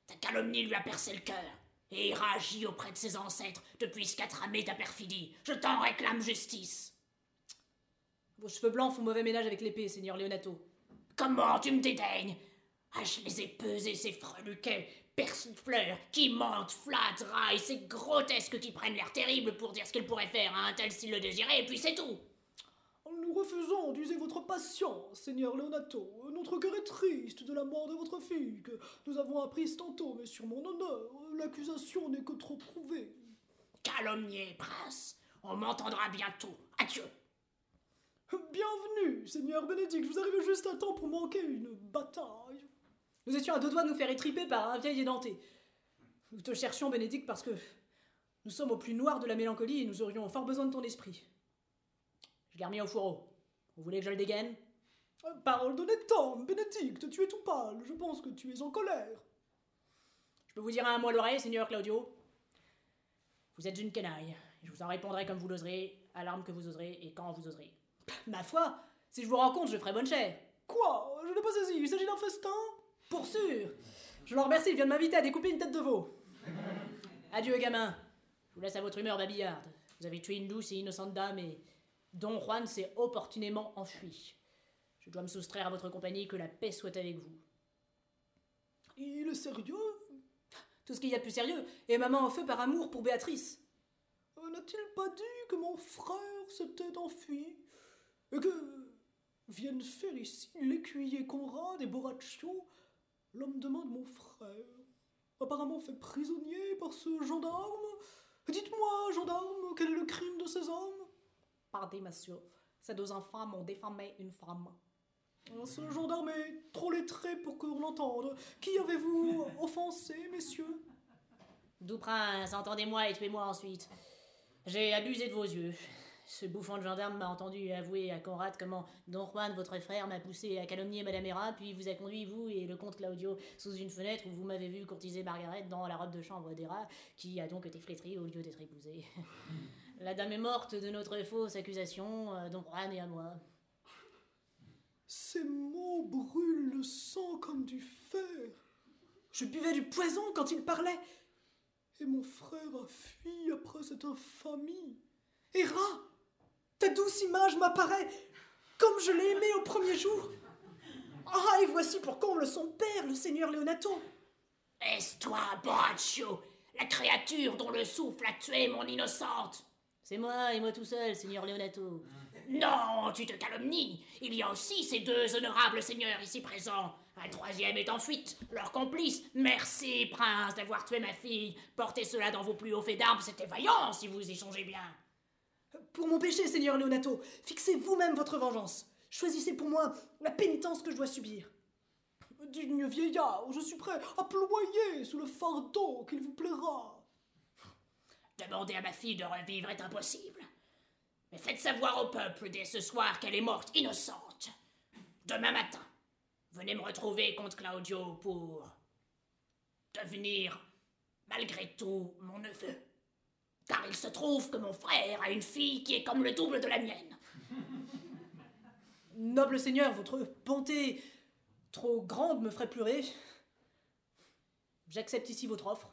Ta calomnie lui a percé le cœur, et il réagit auprès de ses ancêtres depuis ce qu'a tramé ta perfidie. Je t'en réclame justice. Vos cheveux blancs font mauvais ménage avec l'épée, seigneur Leonato. Comment tu me dédaignes? Ah, je les ai pesés, ces freluquets, persifleurs, qui mentent, flattent, raillent, ces grotesques qui prennent l'air terrible pour dire ce qu'ils pourraient faire à un tel s'il le désirait, et puis c'est tout. Nous refusons d'user votre patience, Seigneur Leonato. Notre cœur est triste de la mort de votre fille, que nous avons apprise tantôt, mais sur mon honneur, l'accusation n'est que trop prouvée. Calomnier, prince, on m'entendra bientôt. Adieu. Bienvenue, Seigneur Bénédicte, vous arrivez juste à temps pour manquer une bataille. Nous étions à deux doigts de nous faire étriper par un vieil édenté. Nous te cherchions, Bénédicte, parce que nous sommes au plus noir de la mélancolie et nous aurions fort besoin de ton esprit. Je l'ai remis au fourreau. Vous voulez que je le dégaine? Euh, Parole d'honnête homme, Bénédicte, tu es tout pâle, je pense que tu es en colère. Je peux vous dire un mot à l'oreille, Seigneur Claudio? Vous êtes une canaille. Je vous en répondrai comme vous l'oserez, à l'arme que vous oserez et quand vous oserez. Ma foi, si je vous rencontre, je ferai bonne chère. Quoi? Je n'ai pas saisi, il s'agit d'un festin? Pour sûr Je le remercie, il vient de m'inviter à découper une tête de veau. Adieu, gamin. Je vous laisse à votre humeur babillarde. Vous avez tué une douce et innocente dame et Don Juan s'est opportunément enfui. Je dois me soustraire à votre compagnie, que la paix soit avec vous. Il est sérieux? Tout ce qu'il y a de plus sérieux, et maman en feu par amour pour Béatrice. Euh, N'a-t-il pas dit que mon frère s'était enfui Et que viennent faire ici l'écuyer Conrad et Boraccio, l'homme de main de mon frère, apparemment fait prisonnier par ce gendarme Dites-moi, gendarme, quel est le crime de ces hommes? Pardon, monsieur, ces deux enfants m'ont défamé une femme. Ce gendarme est trop lettré pour qu'on l'entende. Qui avez-vous [laughs] offensé, messieurs? Doux prince, entendez-moi et tuez-moi ensuite. J'ai abusé de vos yeux. Ce bouffon de gendarme m'a entendu avouer à Conrad comment Don Juan, votre frère, m'a poussé à calomnier Madame Hera, puis vous a conduit, vous et le comte Claudio, sous une fenêtre où vous m'avez vu courtiser Margaret dans la robe de chambre d'Hera, qui a donc été flétrie au lieu d'être épousée. [laughs] la dame est morte de notre fausse accusation, à Don Juan et à moi. Ces mots brûlent le sang comme du fer. Je buvais du poison quand il parlait. Et mon frère a fui après cette infamie. Hera, ta douce image m'apparaît comme je l'ai aimée au premier jour. Ah, et voici pour comble son père, le seigneur Leonato. Est-ce toi, Boraccio, la créature dont le souffle a tué mon innocente? C'est moi et moi tout seul, seigneur Leonato. Non, tu te calomnies. Il y a aussi ces deux honorables seigneurs ici présents. Un troisième est en fuite, leur complice. Merci, prince, d'avoir tué ma fille. Portez cela dans vos plus hauts faits d'armes, c'était vaillant si vous y songez bien. Pour mon péché, seigneur Leonato, fixez vous-même votre vengeance. Choisissez pour moi la pénitence que je dois subir. Digne vieillard, je suis prêt à ployer sous le fardeau qu'il vous plaira. Demander à ma fille de revivre est impossible. Mais faites savoir au peuple dès ce soir qu'elle est morte innocente. Demain matin, venez me retrouver contre Claudio pour devenir, malgré tout, mon neveu. Car il se trouve que mon frère a une fille qui est comme le double de la mienne. [laughs] Noble seigneur, votre bonté trop grande me ferait pleurer. J'accepte ici votre offre.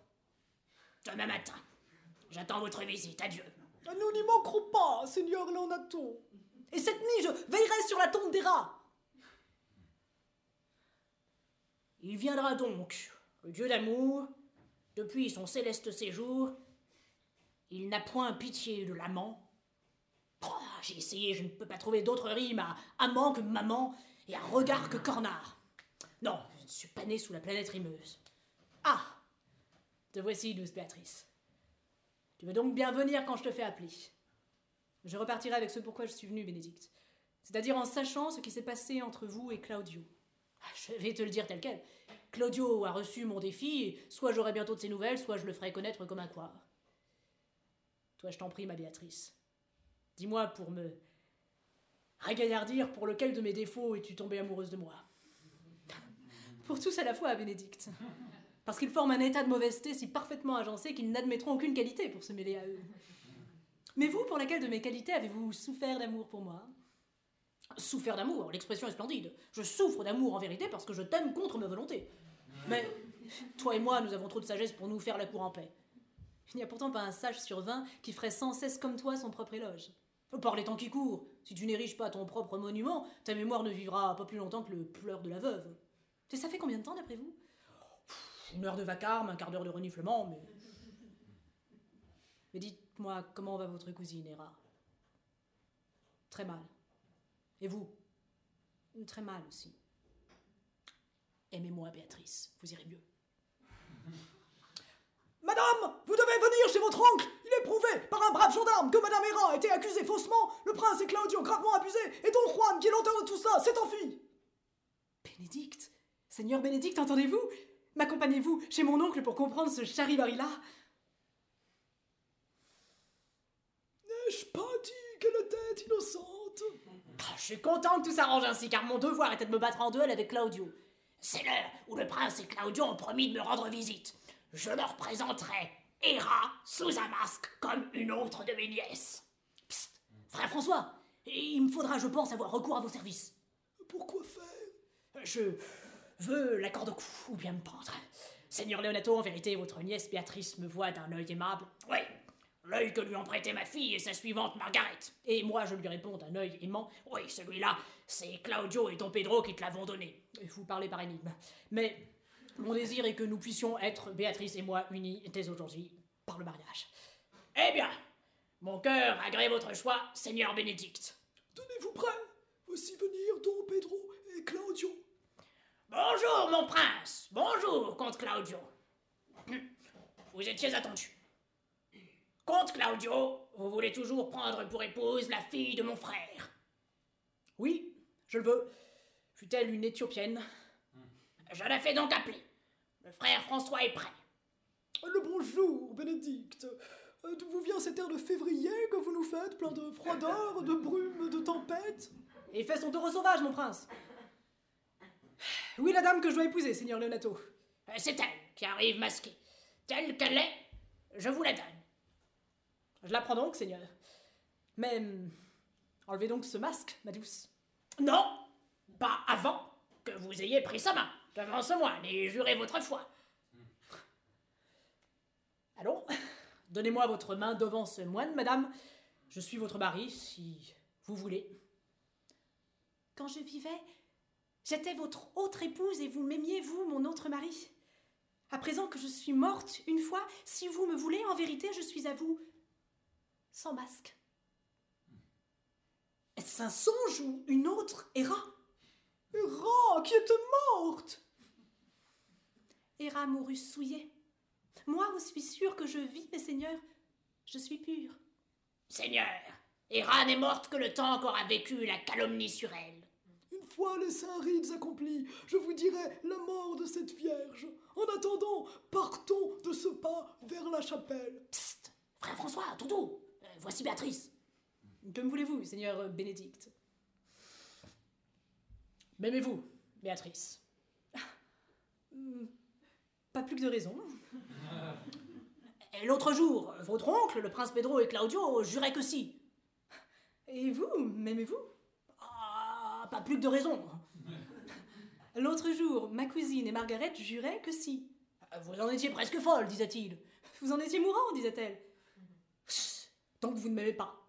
Demain matin, j'attends votre visite. Adieu. Nous n'y manquerons pas, Seigneur Leonato. Et cette nuit, je veillerai sur la tombe des rats. Il viendra donc, le dieu d'amour, depuis son céleste séjour. Il n'a point pitié de l'amant. J'ai essayé, je ne peux pas trouver d'autre rime à amant que maman et à regard que cornard. Non, je ne suis pas né sous la planète rimeuse. Ah Te voici, douce Béatrice. Tu veux donc bien venir quand je te fais appeler. Je repartirai avec ce pourquoi je suis venu, Bénédicte. C'est-à-dire en sachant ce qui s'est passé entre vous et Claudio. Ah, Je vais te le dire tel quel. Claudio a reçu mon défi, soit j'aurai bientôt de ses nouvelles, soit je le ferai connaître comme un quoi. Toi, je t'en prie, ma Béatrice. Dis-moi pour me ragaillardir pour lequel de mes défauts es-tu tombée amoureuse de moi? Pour tous à la fois, Bénédicte. Parce qu'ils forment un état de mauvaiseté si parfaitement agencé qu'ils n'admettront aucune qualité pour se mêler à eux. Mais vous, pour laquelle de mes qualités avez-vous souffert d'amour pour moi? Souffert d'amour, l'expression est splendide. Je souffre d'amour en vérité parce que je t'aime contre ma volonté. Mais toi et moi, nous avons trop de sagesse pour nous faire la cour en paix. Il n'y a pourtant pas un sage sur vingt qui ferait sans cesse comme toi son propre éloge. Par les temps qui courent, si tu n'ériges pas ton propre monument, ta mémoire ne vivra pas plus longtemps que le pleur de la veuve. Ça fait combien de temps d'après vous? Une heure de vacarme, un quart d'heure de reniflement, mais. Mais dites-moi, comment va votre cousine, Héra Très mal. Et vous? Très mal aussi. Aimez-moi, Béatrice, vous irez mieux. Madame, vous devez venir chez votre oncle. Il est prouvé par un brave gendarme que Madame Hera a été accusée faussement. Le prince et Claudio gravement abusés. Et Don Juan, qui est l'auteur de tout ça, s'est enfui. Bénédicte Seigneur Bénédicte, entendez-vous? M'accompagnez-vous chez mon oncle pour comprendre ce charivari-là N'ai-je pas dit qu'elle était innocente? Ah, Je suis content que tout s'arrange ainsi, car mon devoir était de me battre en duel avec Claudio. C'est l'heure où le prince et Claudio ont promis de me rendre visite. Je leur présenterai Hera sous un masque comme une autre de mes nièces. Psst Frère François Il me faudra, je pense, avoir recours à vos services. Pourquoi faire? Je veux l'accord de cou, ou bien me pendre. Seigneur Leonato, en vérité, votre nièce Béatrice me voit d'un œil aimable, Oui, l'œil que lui ont prêté ma fille et sa suivante Margaret. et moi je lui réponds d'un œil aimant. Oui, celui-là, c'est Claudio et Don Pedro qui te l'avons donné. Vous parlez par énigme. Mais mon désir est que nous puissions être, Béatrice et moi, unis dès aujourd'hui par le mariage. Eh bien, mon cœur agrée votre choix, Seigneur Bénédicte. Tenez-vous prêt. Voici venir Don Pedro et Claudio. Bonjour, mon prince. Bonjour, comte Claudio. Vous étiez attendu. Comte Claudio, vous voulez toujours prendre pour épouse la fille de mon frère. Oui, je le veux. Fut-elle une Éthiopienne Je la fais donc appeler. Le frère François est prêt. Le bonjour, Bénédicte. Euh, D'où vous vient cet air de février que vous nous faites, plein de froideur, de brume, de tempête? Et fait son taureau sauvage, mon prince. Oui, la dame que je dois épouser, Seigneur Leonato. Euh, C'est elle qui arrive masquée. Telle qu'elle est, je vous la donne. Je la prends donc, Seigneur. Mais hum, enlevez donc ce masque, ma douce. Non, pas avant que vous ayez pris sa main devant ce moine et juré votre foi. Allons, donnez-moi votre main devant ce moine, madame. Je suis votre mari, si vous voulez. Quand je vivais, j'étais votre autre épouse et vous m'aimiez, vous, mon autre mari. À présent que je suis morte une fois, si vous me voulez, en vérité, je suis à vous sans masque. Est-ce un songe ou une autre Héra Hera, qui était morte Héra mourut souillée. Moi, je suis sûre que je vis, mes seigneurs. Je suis pure. Seigneur, Héra n'est morte que le temps qu'aura vécu la calomnie sur elle. Une fois les saints rites accomplis, je vous dirai la mort de cette vierge. En attendant, partons de ce pas vers la chapelle. Psst Frère François, tout doux euh, Voici Béatrice. Comme voulez-vous, Seigneur Bénédicte. M'aimez-vous, Béatrice [laughs] Pas plus que de raison. Et l'autre jour, votre oncle, le prince Pedro et Claudio, juraient que si. Et vous, m'aimez-vous? Ah, pas plus que de raison. [laughs] L'autre jour, ma cousine et Margaret juraient que si. Vous en étiez presque folle, disait-il. Vous en étiez mourant, disait-elle. Chut, Donc vous ne m'aimez pas.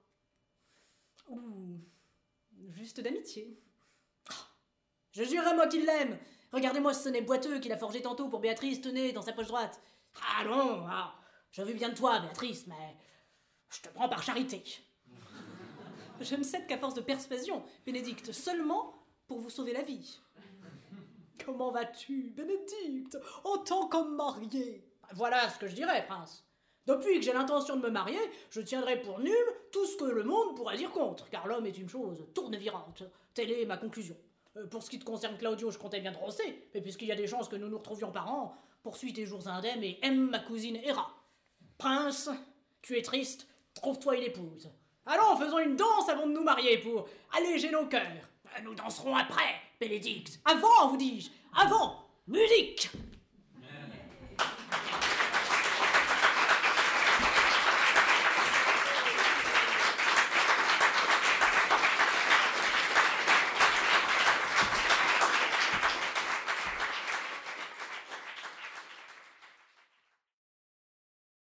Ouh, juste d'amitié. Je jurerais moi qu'il l'aime. Regardez-moi ce sonnet boiteux qu'il a forgé tantôt pour Béatrice, tenez, dans sa poche droite. Ah non, ah, je veux bien de toi, Béatrice, mais je te prends par charité. [laughs] Je ne cède qu'à force de persuasion, Bénédicte, seulement pour vous sauver la vie. Comment vas-tu, Bénédicte, en tant qu'homme marié Voilà ce que je dirais, prince. Depuis que j'ai l'intention de me marier, je tiendrai pour nul tout ce que le monde pourrait dire contre, car l'homme est une chose tournevirante. Telle est ma conclusion. Euh, pour ce qui te concerne, Claudio, je comptais bien te mais puisqu'il y a des chances que nous nous retrouvions par an, poursuis tes jours indemnes et aime ma cousine Héra. Prince, tu es triste, trouve-toi une épouse. Allons, faisons une danse avant de nous marier pour alléger nos cœurs. Nous danserons après, Bénédicte. Avant, vous dis-je. Avant. Musique